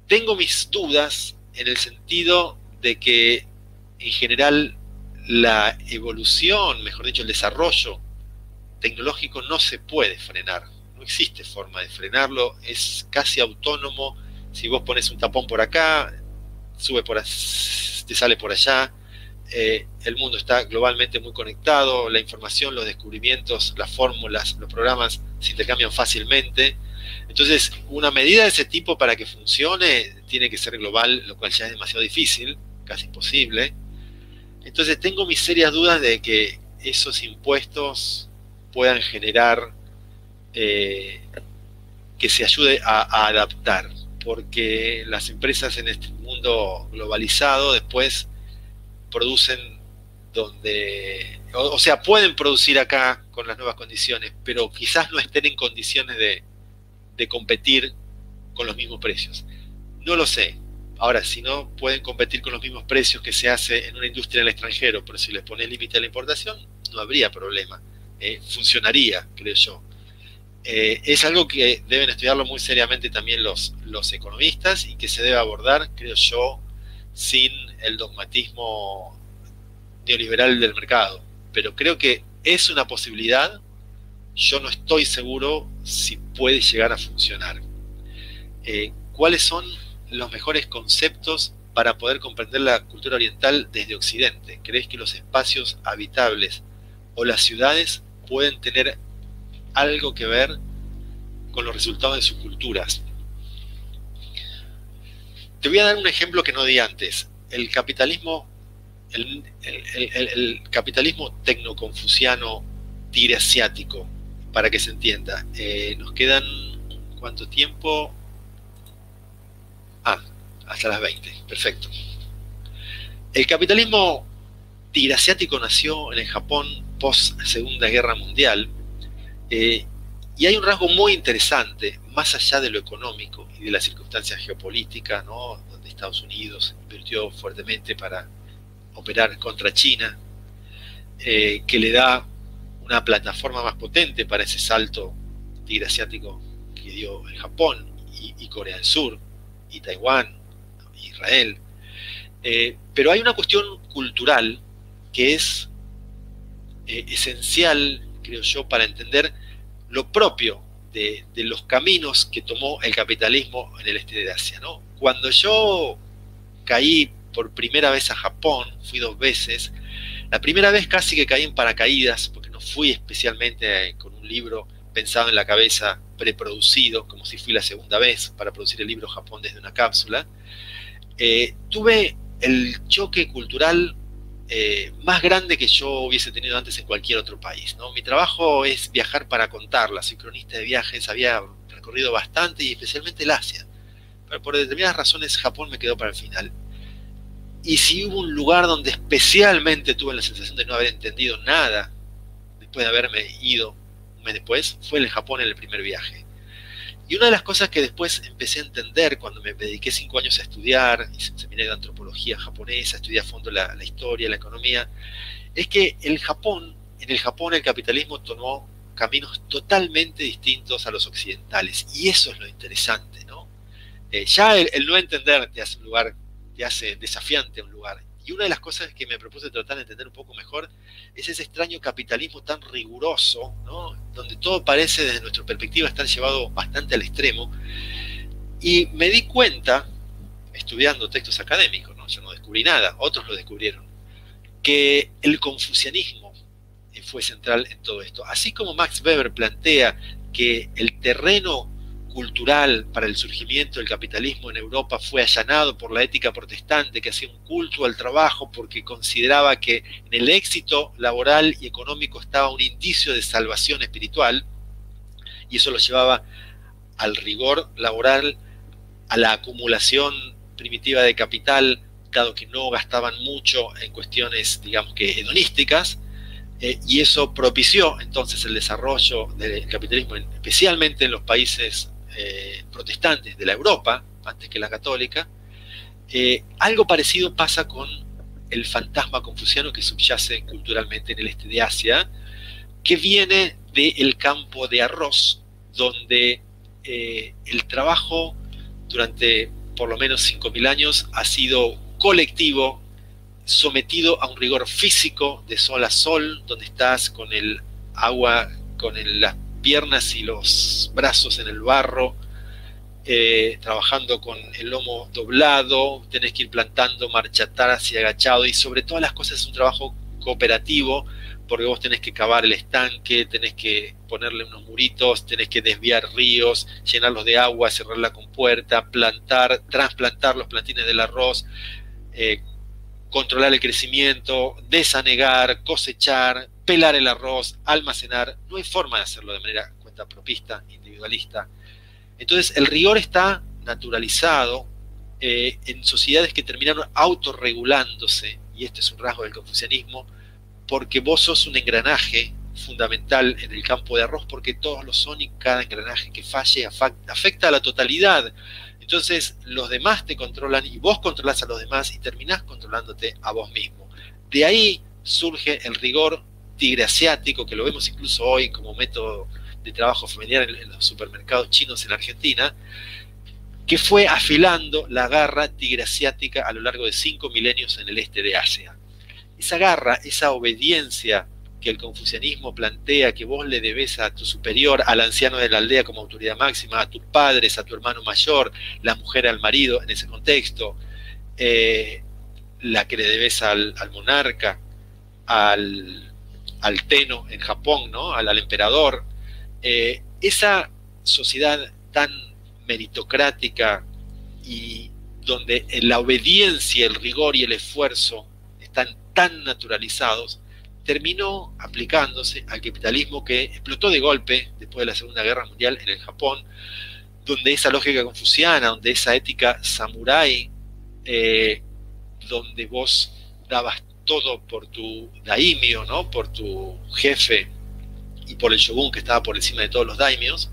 Tengo mis dudas en el sentido de que en general la evolución, mejor dicho, el desarrollo tecnológico no se puede frenar, no existe forma de frenarlo, es casi autónomo, si vos pones un tapón por acá, sube por te sale por allá, eh, el mundo está globalmente muy conectado, la información, los descubrimientos, las fórmulas, los programas se intercambian fácilmente. Entonces, una medida de ese tipo para que funcione tiene que ser global, lo cual ya es demasiado difícil, casi imposible. Entonces, tengo mis serias dudas de que esos impuestos puedan generar eh, que se ayude a, adaptar, porque las empresas en este mundo globalizado después producen donde, o, sea, pueden producir acá con las nuevas condiciones, pero quizás no estén en condiciones de, de competir con los mismos precios. No lo sé. Ahora, si no pueden competir con los mismos precios que se hace en una industria en el extranjero, pero si les pones límite a la importación, no habría problema. Eh, funcionaría, creo yo. Eh, es algo que deben estudiarlo muy seriamente también los, los economistas y que se debe abordar, creo yo, sin el dogmatismo neoliberal del mercado. Pero creo que es una posibilidad, yo no estoy seguro si puede llegar a funcionar. Eh, ¿Cuáles son los mejores conceptos para poder comprender la cultura oriental desde Occidente? ¿Crees que los espacios habitables o las ciudades pueden tener algo que ver con los resultados de sus culturas? Te voy a dar un ejemplo que no di antes. El capitalismo, el, capitalismo tecnoconfuciano asiático, para que se entienda. Eh, nos quedan cuánto tiempo. Ah, hasta las 20, perfecto. El capitalismo tigre asiático nació en el Japón post Segunda Guerra Mundial eh, y hay un rasgo muy interesante, más allá de lo económico y de las circunstancias geopolíticas, ¿no? donde Estados Unidos invirtió fuertemente para operar contra China, eh, que le da una plataforma más potente para ese salto tigre asiático que dio el Japón y, Corea del Sur y Taiwán, Israel. Eh, pero hay una cuestión cultural que es eh, esencial, creo yo, para entender lo propio de, los caminos que tomó el capitalismo en el este de Asia. ¿no? Cuando yo caí por primera vez a Japón, fui dos veces, la primera vez casi que caí en paracaídas, porque no fui especialmente eh, con un libro pensado en la cabeza, preproducido, como si fui la segunda vez para producir el libro Japón desde una cápsula, eh, tuve el choque cultural eh, más grande que yo hubiese tenido antes en cualquier otro país. ¿no? Mi trabajo es viajar para contar, la sincronista de viajes, había recorrido bastante y especialmente el Asia. Pero por determinadas razones Japón me quedó para el final. Y si hubo un lugar donde especialmente tuve la sensación de no haber entendido nada después de haberme ido un mes después, fue el Japón en el primer viaje. Y una de las cosas que después empecé a entender cuando me dediqué cinco años a estudiar, hice un seminario de antropología japonesa, estudié a fondo la, historia, la economía, es que el Japón, en el Japón el capitalismo tomó caminos totalmente distintos a los occidentales. Y eso es lo interesante, ¿no? Eh, ya el, el, no entender te hace un lugar, te hace desafiante un lugar. Y una de las cosas que me propuse tratar de entender un poco mejor es ese extraño capitalismo tan riguroso, donde todo parece desde nuestra perspectiva estar llevado bastante al extremo. Y me di cuenta, estudiando textos académicos, ¿no? yo no descubrí nada, otros lo descubrieron, que el confucianismo fue central en todo esto. Así como Max Weber plantea que el terreno cultural para el surgimiento del capitalismo en Europa fue allanado por la ética protestante que hacía un culto al trabajo porque consideraba que en el éxito laboral y económico estaba un indicio de salvación espiritual y eso lo llevaba al rigor laboral, a la acumulación primitiva de capital, dado que no gastaban mucho en cuestiones, digamos que hedonísticas, eh, y eso propició entonces el desarrollo del capitalismo, especialmente en los países eh, protestantes de la Europa, antes que la católica, eh, algo parecido pasa con el fantasma confuciano que subyace culturalmente en el este de Asia, que viene del campo de arroz, donde eh, el trabajo durante por lo menos 5.000 años ha sido colectivo, sometido a un rigor físico de sol a sol, donde estás con el agua, con las piernas y los brazos en el barro, eh, trabajando con el lomo doblado, tenés que ir plantando marcha atrás y agachado, y sobre todas las cosas es un trabajo cooperativo, porque vos tenés que cavar el estanque, tenés que ponerle unos muritos, tenés que desviar ríos, llenarlos de agua, cerrar la compuerta, plantar, trasplantar los plantines del arroz, eh, controlar el crecimiento, desanegar, cosechar, pelar el arroz, almacenar. No hay forma de hacerlo de manera cuenta propista, individualista. Entonces el rigor está naturalizado eh, en sociedades que terminaron autorregulándose, y este es un rasgo del confucianismo, porque vos sos un engranaje fundamental en el campo de arroz, porque todos lo son y cada engranaje que falle afecta a la totalidad. Entonces los demás te controlan y vos controlas a los demás y terminás controlándote a vos mismo. De ahí surge el rigor tigre asiático, que lo vemos incluso hoy como método de trabajo familiar en, los supermercados chinos en Argentina, que fue afilando la garra tigre asiática a lo largo de cinco milenios en el este de Asia. Esa garra, esa obediencia que el confucianismo plantea que vos le debes a tu superior, al anciano de la aldea como autoridad máxima, a tus padres, a tu hermano mayor, la mujer al marido en ese contexto, eh, la que le debes al, monarca, al, al, Teno en Japón, ¿no? al, emperador, eh, esa sociedad tan meritocrática y donde la obediencia, el rigor y el esfuerzo están tan naturalizados, terminó aplicándose al capitalismo que explotó de golpe después de la Segunda Guerra Mundial en el Japón, donde esa lógica confuciana, donde esa ética samurái, eh, donde vos dabas todo por tu daimio, ¿no? por tu jefe y por el shogun que estaba por encima de todos los daimios,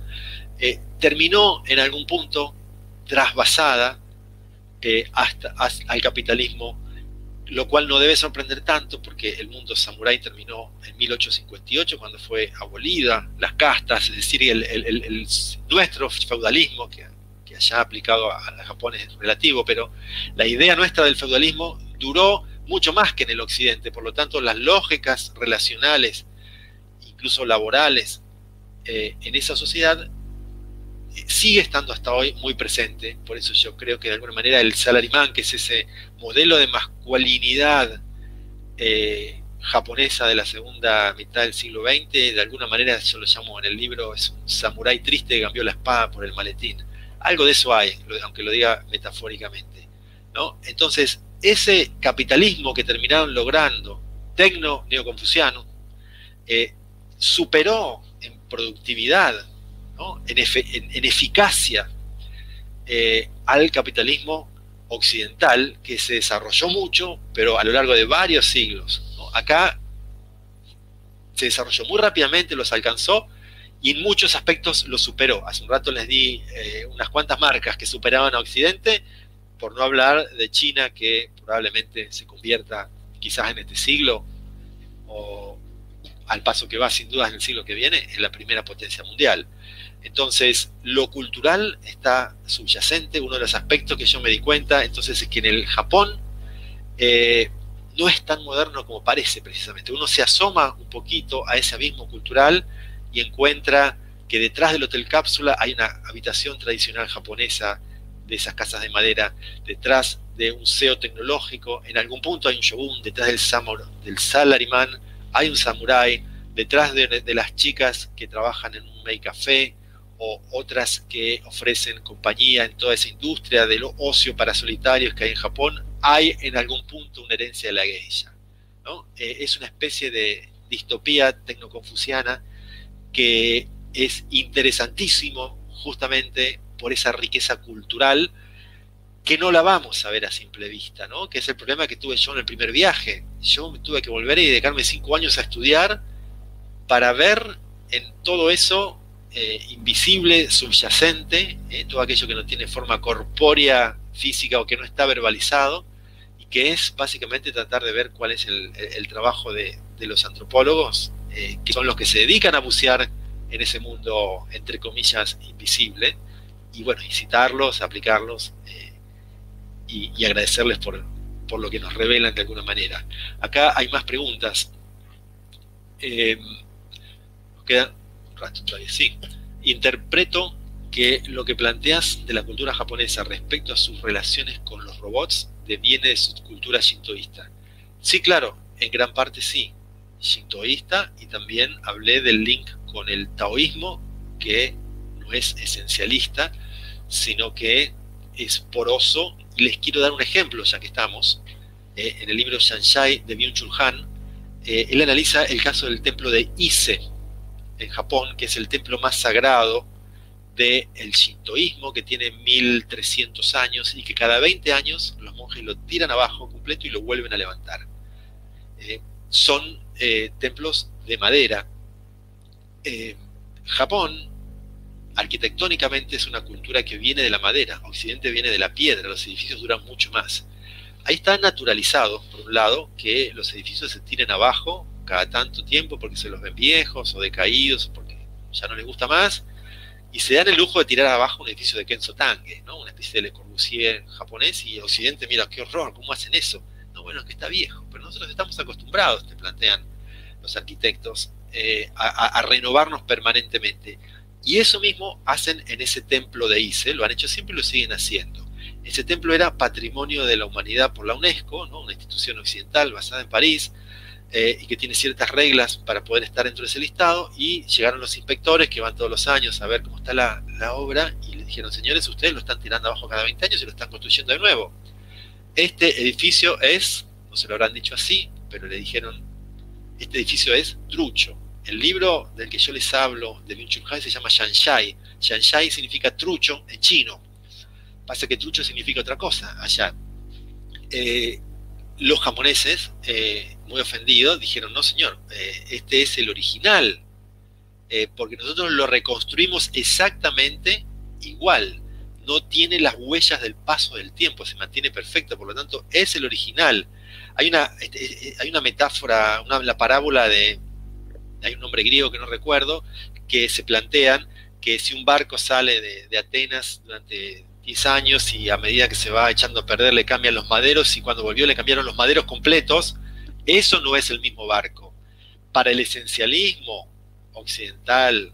eh, terminó en algún punto trasvasada eh, hasta, al capitalismo lo cual no debe sorprender tanto porque el mundo samurái terminó en 1858 cuando fue abolida las castas, es decir, el, nuestro feudalismo, que, que allá aplicado a, a Japón es relativo, pero la idea nuestra del feudalismo duró mucho más que en el occidente, por lo tanto las lógicas relacionales, incluso laborales, eh, en esa sociedad sigue estando hasta hoy muy presente. Por eso yo creo que de alguna manera el salaryman, que es ese modelo de masculinidad eh, japonesa de la segunda mitad del siglo XX, de alguna manera yo lo llamo en el libro, es un samurái triste que cambió la espada por el maletín. Algo de eso hay, aunque lo diga metafóricamente. ¿no? Entonces, ese capitalismo que terminaron logrando, tecno-neoconfuciano, eh, superó en productividad en, eficacia eh, al capitalismo occidental que se desarrolló mucho, pero a lo largo de varios siglos. Acá se desarrolló muy rápidamente, los alcanzó y en muchos aspectos lo superó. Hace un rato les di eh, unas cuantas marcas que superaban a Occidente, por no hablar de China, que probablemente se convierta quizás en este siglo, o al paso que va sin dudas en el siglo que viene, en la primera potencia mundial. Entonces, lo cultural está subyacente, uno de los aspectos que yo me di cuenta, entonces es que en el Japón eh, no es tan moderno como parece precisamente. Uno se asoma un poquito a ese abismo cultural y encuentra que detrás del hotel cápsula hay una habitación tradicional japonesa de esas casas de madera, detrás de un SEO tecnológico, en algún punto hay un shogun, detrás del, samur, del hay un samurái, detrás de, las chicas que trabajan en un make café, o otras que ofrecen compañía en toda esa industria del ocio para solitarios que hay en Japón, hay en algún punto una herencia de la geisha. Eh, es una especie de distopía tecnoconfuciana que es interesantísimo justamente por esa riqueza cultural que no la vamos a ver a simple vista, ¿no? que es el problema que tuve yo en el primer viaje. Yo tuve que volver y dedicarme cinco años a estudiar para ver en todo eso eh, invisible, subyacente, eh, todo aquello que no tiene forma corpórea, física o que no está verbalizado, y que es básicamente tratar de ver cuál es el, trabajo de, los antropólogos, eh, que son los que se dedican a bucear en ese mundo, entre comillas, invisible, y bueno, y citarlos, aplicarlos y, y, agradecerles por, por, lo que nos revelan de alguna manera. Acá hay más preguntas. nos quedan sí. Interpreto que lo que planteas de la cultura japonesa respecto a sus relaciones con los robots deviene de su cultura shintoísta. Sí, claro, en gran parte sí, shintoísta y también hablé del link con el taoísmo que es esencialista, sino que es poroso. Y les quiero dar un ejemplo, ya que estamos. Eh, en el libro Shanshai de Byung-Chul Han, eh, él analiza el caso del templo de Ise, en Japón, que es el templo más sagrado del shintoísmo, que tiene 1300 años y que cada 20 años los monjes lo tiran abajo completo y lo vuelven a levantar. Eh, son templos de madera. Japón, arquitectónicamente, es una cultura que viene de la madera, Occidente viene de la piedra, los edificios duran mucho más. Ahí está naturalizado, por un lado, que los edificios se tiren abajo cada tanto tiempo porque se los ven viejos o decaídos porque ya no les gusta más, y se dan el lujo de tirar abajo un edificio de Kenzo Tange, ¿no? una especie de Le Corbusier japonés, y Occidente, mira, qué horror, ¿cómo hacen eso? No, bueno, es que está viejo, pero nosotros estamos acostumbrados, te plantean los arquitectos, eh, a, renovarnos permanentemente. Y eso mismo hacen en ese templo de Ise, lo han hecho siempre y lo siguen haciendo. Ese templo era patrimonio de la humanidad por la UNESCO, una institución occidental basada en París, eh, y que tiene ciertas reglas para poder estar dentro de ese listado, y llegaron los inspectores que van todos los años a ver cómo está la, obra, y le dijeron, señores, ustedes lo están tirando abajo cada 20 años y lo están construyendo de nuevo. Este edificio es, no se lo habrán dicho así, pero le dijeron, este edificio es trucho. El libro del que yo les hablo, de Bin Hai, se llama Shanshai. Shanshai significa trucho en chino. Pasa que trucho significa otra cosa allá. Eh, los japoneses, eh, muy ofendidos, dijeron, no señor, eh, este es el original, porque nosotros lo reconstruimos exactamente igual, no tiene las huellas del paso del tiempo, se mantiene perfecto, por lo tanto es el original. Hay una, este, hay una metáfora, una, la parábola de, hay un nombre griego que no recuerdo, que se plantean que si un barco sale de, Atenas durante 10 años y a medida que se va echando a perder le cambian los maderos y cuando volvió le cambiaron los maderos completos, eso no es el mismo barco. Para el esencialismo occidental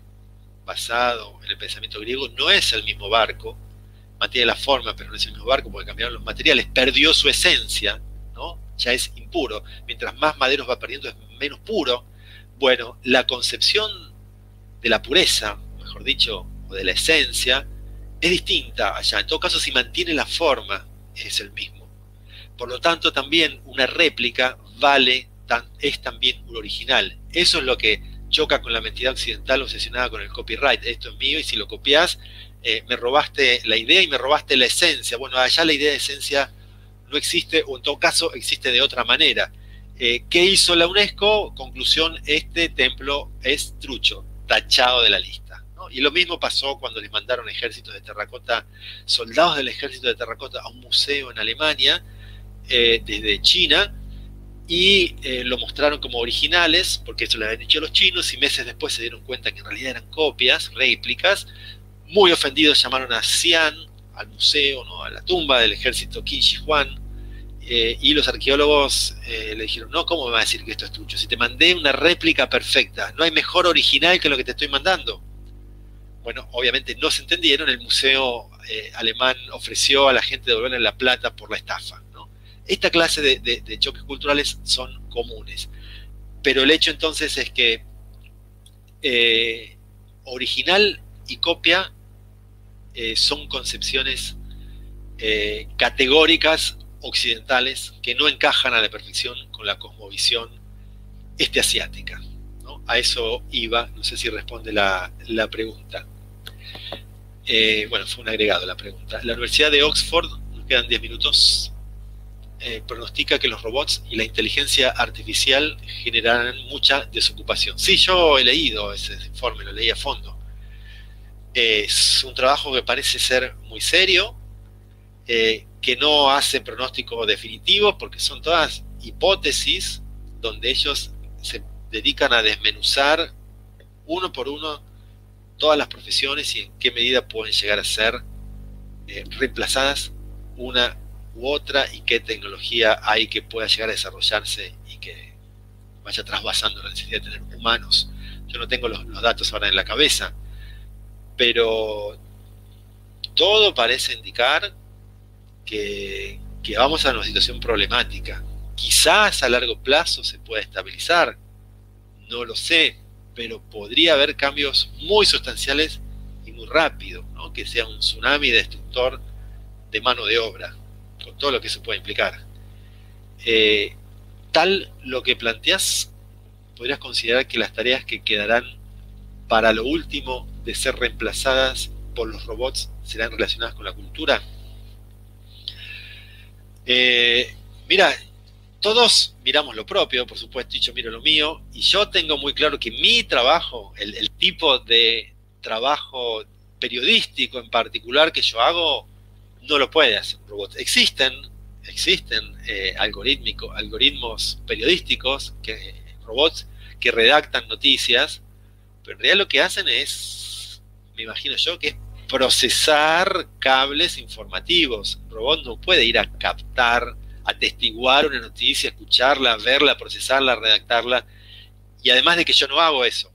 basado en el pensamiento griego, no es el mismo barco, mantiene la forma, pero no es el mismo barco porque cambiaron los materiales, perdió su esencia, ¿no? ya es impuro. Mientras más maderos va perdiendo, es menos puro. Bueno, la concepción de la pureza, mejor dicho, o de la esencia, es distinta allá. En todo caso, si mantiene la forma, es el mismo. Por lo tanto, también una réplica vale, es también un original. Eso es lo que choca con la mentira occidental obsesionada con el copyright. Esto es mío y si lo copias, eh, me robaste la idea y me robaste la esencia. Bueno, allá la idea de esencia no existe o en todo caso existe de otra manera. Eh, ¿Qué hizo la UNESCO? Conclusión, este templo es trucho, tachado de la lista. Y lo mismo pasó cuando les mandaron ejércitos de terracota, soldados del ejército de terracota a un museo en Alemania, eh, desde China, y eh, lo mostraron como originales, porque eso le habían dicho a los chinos, y meses después se dieron cuenta que en realidad eran copias, réplicas. Muy ofendidos llamaron a Xi'an, al museo, ¿no? a la tumba del ejército Qin Shi Huang, eh, y los arqueólogos le dijeron, no, ¿cómo me va a decir que esto es trucho? Si te mandé una réplica perfecta, no hay mejor original que lo que te estoy mandando. Bueno, obviamente no se entendieron, el museo eh, alemán ofreció a la gente devolverle la plata por la estafa. Esta clase de, choques culturales son comunes, pero el hecho entonces es que eh, original y copia eh, son concepciones categóricas occidentales que no encajan a la perfección con la cosmovisión este asiática. A eso iba, no sé si responde la pregunta. Eh, bueno, fue un agregado la pregunta. La Universidad de Oxford, nos quedan 10 minutos, eh, pronostica que los robots y la inteligencia artificial generarán mucha desocupación. Sí, yo he leído ese informe, lo leí a fondo. Es un trabajo que parece ser muy serio, eh, que no hace pronóstico definitivo, porque son todas hipótesis donde ellos se dedican a desmenuzar uno por uno todas las profesiones y en qué medida pueden llegar a ser eh, reemplazadas una u otra y qué tecnología hay que pueda llegar a desarrollarse y que vaya trasvasando la necesidad de tener humanos. Yo no tengo los, datos ahora en la cabeza, pero todo parece indicar que, vamos a una situación problemática. Quizás a largo plazo se pueda estabilizar, no lo sé, pero podría haber cambios muy sustanciales y muy rápido, que sea un tsunami destructor de mano de obra, con todo lo que se puede implicar. Eh, tal lo que planteas, podrías considerar que las tareas que quedarán para lo último de ser reemplazadas por los robots serán relacionadas con la cultura. Eh, mira, todos miramos lo propio, por supuesto, y yo miro lo mío, y yo tengo muy claro que mi trabajo, el, tipo de trabajo periodístico en particular que yo hago, no lo puede hacer un robot. Existen, existen eh, algoritmos periodísticos, robots que redactan noticias, pero en realidad lo que hacen es, me imagino yo, que es procesar cables informativos. Un robot no puede ir a captar atestiguar una noticia, escucharla, verla, procesarla, redactarla. Y además de que yo no hago eso,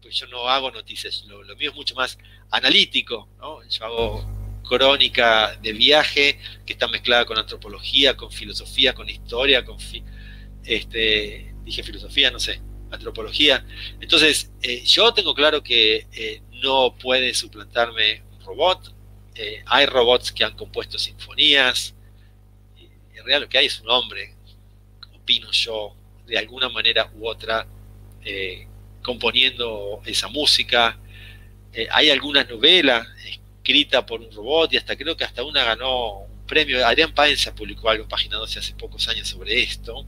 pues yo no hago noticias, lo, mío es mucho más analítico, ¿no? Yo hago crónica de viaje que está mezclada con antropología, con filosofía, con historia, con... este, dije filosofía, no sé, antropología. Entonces, eh, yo tengo claro que eh, no puede suplantarme robot. Eh, hay robots que han compuesto sinfonías. en realidad lo que hay es un hombre, opino yo, de alguna manera u otra, componiendo esa música. hay algunas novelas escritas por un robot y hasta creo que hasta una ganó un premio. Adrián Páez publicó algo en Página 12 hace pocos años sobre esto.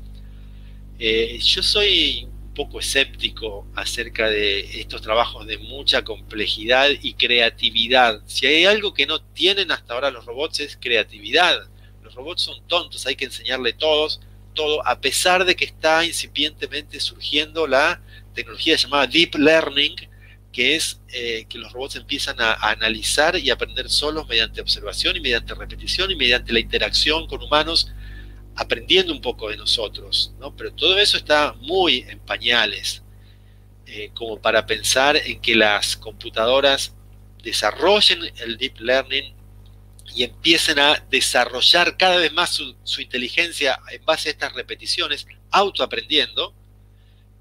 yo soy poco escéptico acerca de estos trabajos de mucha complejidad y creatividad. Si hay algo que no tienen hasta ahora los robots es creatividad. Los robots son tontos, hay que enseñarle todos, todo, a pesar de que está incipientemente surgiendo la tecnología llamada Deep Learning, que es eh, que los robots empiezan a, a, analizar y aprender solos mediante observación y mediante repetición y mediante la interacción con humanos aprendiendo un poco de nosotros, ¿no? Pero todo eso está muy en pañales, eh, como para pensar en que las computadoras desarrollen el deep learning y empiecen a desarrollar cada vez más su, inteligencia en base a estas repeticiones, autoaprendiendo,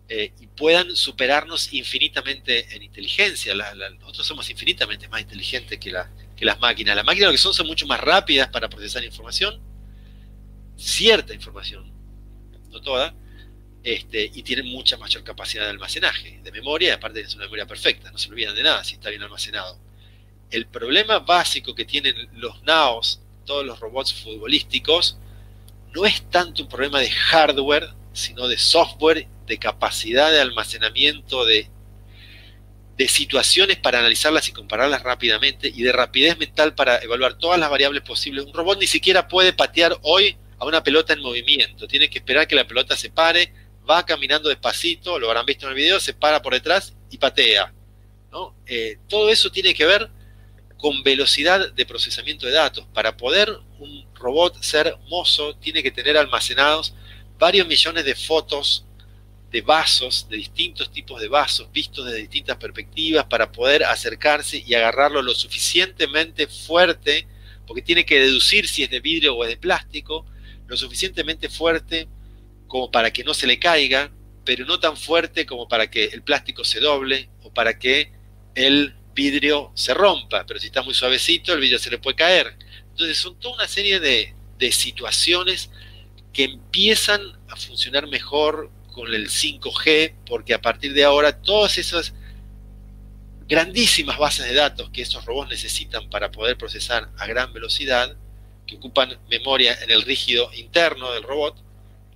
eh, y puedan superarnos infinitamente en inteligencia. nosotros somos infinitamente más inteligentes que, que las máquinas. Las máquinas lo que son son mucho más rápidas para procesar información, cierta información, no toda, este, y tienen mucha mayor capacidad de almacenaje, de memoria, y aparte es una memoria perfecta, no se olvidan de nada si está bien almacenado. El problema básico que tienen los NAOs, todos los robots futbolísticos, no es tanto un problema de hardware, sino de software, de capacidad de almacenamiento, de, de situaciones para analizarlas y compararlas rápidamente, y de rapidez mental para evaluar todas las variables posibles. Un robot ni siquiera puede patear hoy a una pelota en movimiento. Tiene que esperar que la pelota se pare, va caminando despacito, lo habrán visto en el video, se para por detrás y patea. ¿no? Eh, todo eso tiene que ver con velocidad de procesamiento de datos. Para poder un robot ser mozo, tiene que tener almacenados varios millones de fotos de vasos, de distintos tipos de vasos, vistos desde distintas perspectivas, para poder acercarse y agarrarlo lo suficientemente fuerte, porque tiene que deducir si es de vidrio o es de plástico, lo suficientemente fuerte como para que no se le caiga, pero no tan fuerte como para que el plástico se doble o para que el vidrio se rompa. Pero si está muy suavecito, el vidrio se le puede caer. Entonces son toda una serie de, de situaciones que empiezan a funcionar mejor con el 5G, porque a partir de ahora todas esas grandísimas bases de datos que esos robots necesitan para poder procesar a gran velocidad, que ocupan memoria en el rígido interno del robot,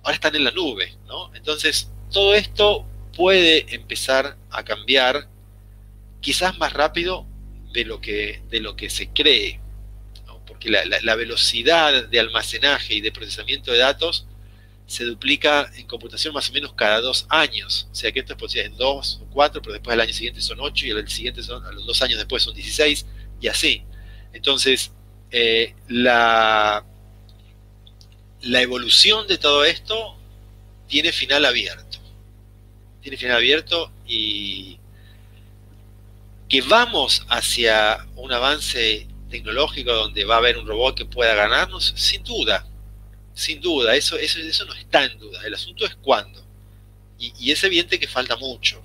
ahora están en la nube, ¿no? Entonces, todo esto puede empezar a cambiar quizás más rápido de lo que, de lo que se cree, porque la, velocidad de almacenaje y de procesamiento de datos se duplica en computación más o menos cada dos años. O sea que esto es posible en dos o cuatro, pero después del año siguiente son ocho y el siguiente son, a los dos años después son 16 y así. Entonces, eh, la, la evolución de todo esto tiene final abierto. Tiene final abierto y que vamos hacia un avance tecnológico donde va a haber un robot que pueda ganarnos, sin duda, sin duda, eso, eso, eso no está en duda. El asunto es cuándo. Y, es evidente que falta mucho.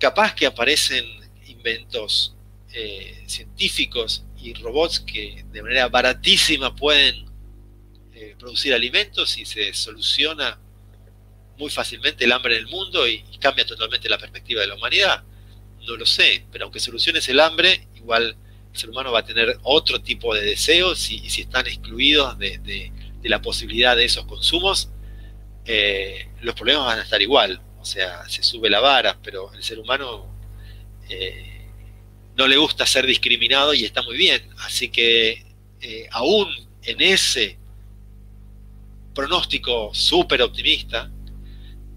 Capaz que aparecen inventos eh, científicos y robots que de manera baratísima pueden eh, producir alimentos y se soluciona muy fácilmente el hambre en el mundo y, cambia totalmente la perspectiva de la humanidad. No lo sé, pero aunque soluciones el hambre, igual el ser humano va a tener otro tipo de deseos y, si están excluidos de, la posibilidad de esos consumos, eh, los problemas van a estar igual. O sea, se sube la vara, pero el ser humano eh, no le gusta ser discriminado y está muy bien. Así que eh, aún en ese pronóstico súper optimista,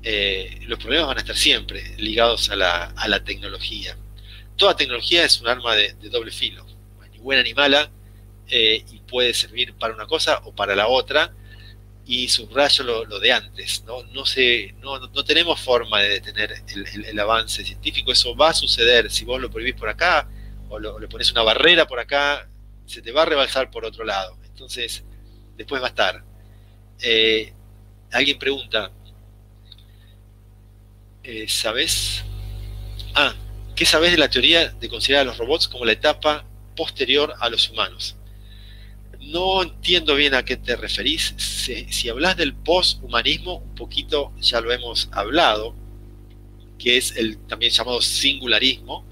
eh, los problemas van a estar siempre ligados a la, tecnología. Toda tecnología es un arma de, doble filo, ni buena ni mala, eh, y puede servir para una cosa o para la otra, y subrayo lo, de antes, ¿no? No, no, no, tenemos forma de detener el, avance científico, eso va a suceder, si vos lo prohibís por acá o le pones una barrera por acá, se te va a rebalsar por otro lado. Entonces, después va a estar. Eh, alguien pregunta, eh, ¿sabes? Ah, ¿qué sabes de la teoría de considerar a los robots como la etapa posterior a los humanos? No entiendo bien a qué te referís. Si, hablas del posthumanismo, un poquito ya lo hemos hablado, que es el también llamado singularismo,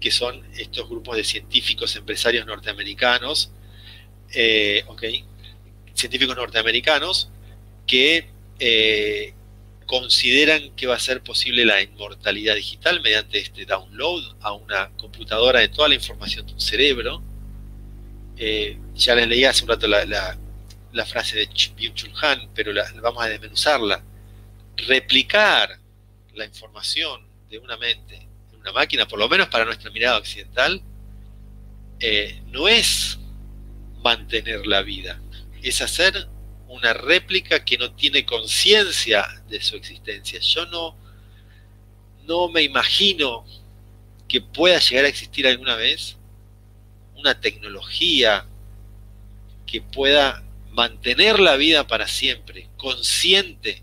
que son estos grupos de científicos empresarios norteamericanos, eh, científicos norteamericanos que eh, consideran que va a ser posible la inmortalidad digital mediante este download a una computadora de toda la información de un cerebro eh, ya les leí hace un rato la, frase de Byung-Chul Han, pero vamos a desmenuzarla. Replicar la información de una mente en una máquina, por lo menos para nuestra mirada occidental, eh, no es mantener la vida, es hacer una réplica que no tiene conciencia de su existencia. Yo no, no me imagino que pueda llegar a existir alguna vez una tecnología que pueda mantener la vida para siempre, consciente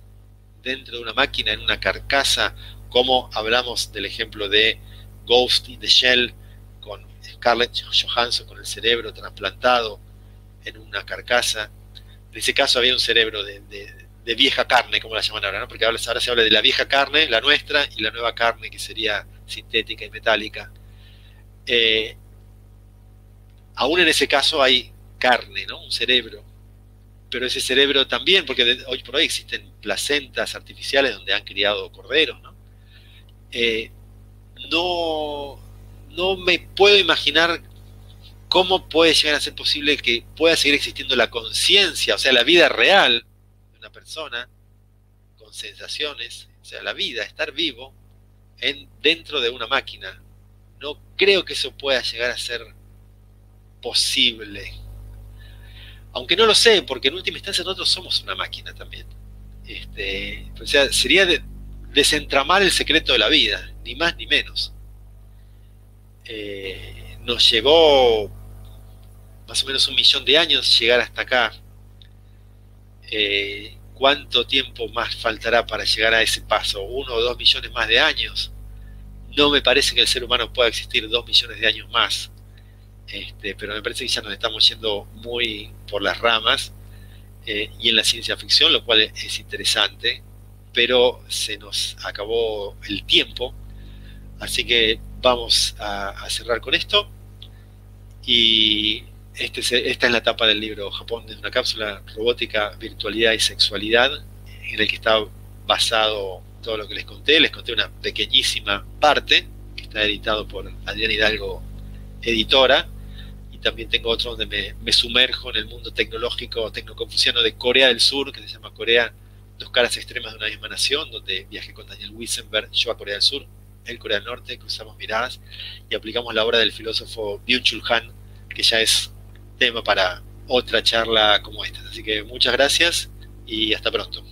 dentro de una máquina, en una carcasa, como hablamos del ejemplo de Ghost in the Shell, con Scarlett Johansson con el cerebro trasplantado en una carcasa. En ese caso había un cerebro de, vieja carne, como la llaman ahora, ¿no? porque ahora, se habla de la vieja carne, la nuestra, y la nueva carne que sería sintética y metálica. Eh, aún en ese caso hay carne, ¿no? Un cerebro. Pero ese cerebro también, porque hoy por hoy existen placentas artificiales donde han criado corderos, ¿no? Eh, no, no me puedo imaginar cómo puede llegar a ser posible que pueda seguir existiendo la conciencia, o sea, la vida real de una persona, con sensaciones, o sea, la vida, estar vivo, en, dentro de una máquina. No creo que eso pueda llegar a ser posible. Aunque no lo sé, porque en última instancia nosotros somos una máquina también. Este, o sea, sería desentramar el secreto de la vida, ni más ni menos. Eh, nos llevó más o menos un millón de años llegar hasta acá. Eh, ¿Cuánto tiempo más faltará para llegar a ese paso? ¿Uno o dos millones más de años? No me parece que el ser humano pueda existir dos millones de años más. Este, pero me parece que ya nos estamos yendo muy por las ramas eh, y en la ciencia ficción, lo cual es interesante, pero se nos acabó el tiempo, así que vamos a, cerrar con esto. Y este, esta es la etapa del libro Japón es una cápsula robótica, virtualidad y sexualidad, en el que está basado todo lo que les conté. Les conté una pequeñísima parte, que está editado por Adrián Hidalgo, editora, también tengo otro donde me, sumerjo en el mundo tecnológico tecnoconfuciano de Corea del Sur, que se llama Corea, dos caras extremas de una misma nación, donde viajé con Daniel Wissenberg, yo a Corea del Sur, él Corea del Norte, cruzamos miradas y aplicamos la obra del filósofo Byung-Chul Han, que ya es tema para otra charla como esta. Así que muchas gracias y hasta pronto.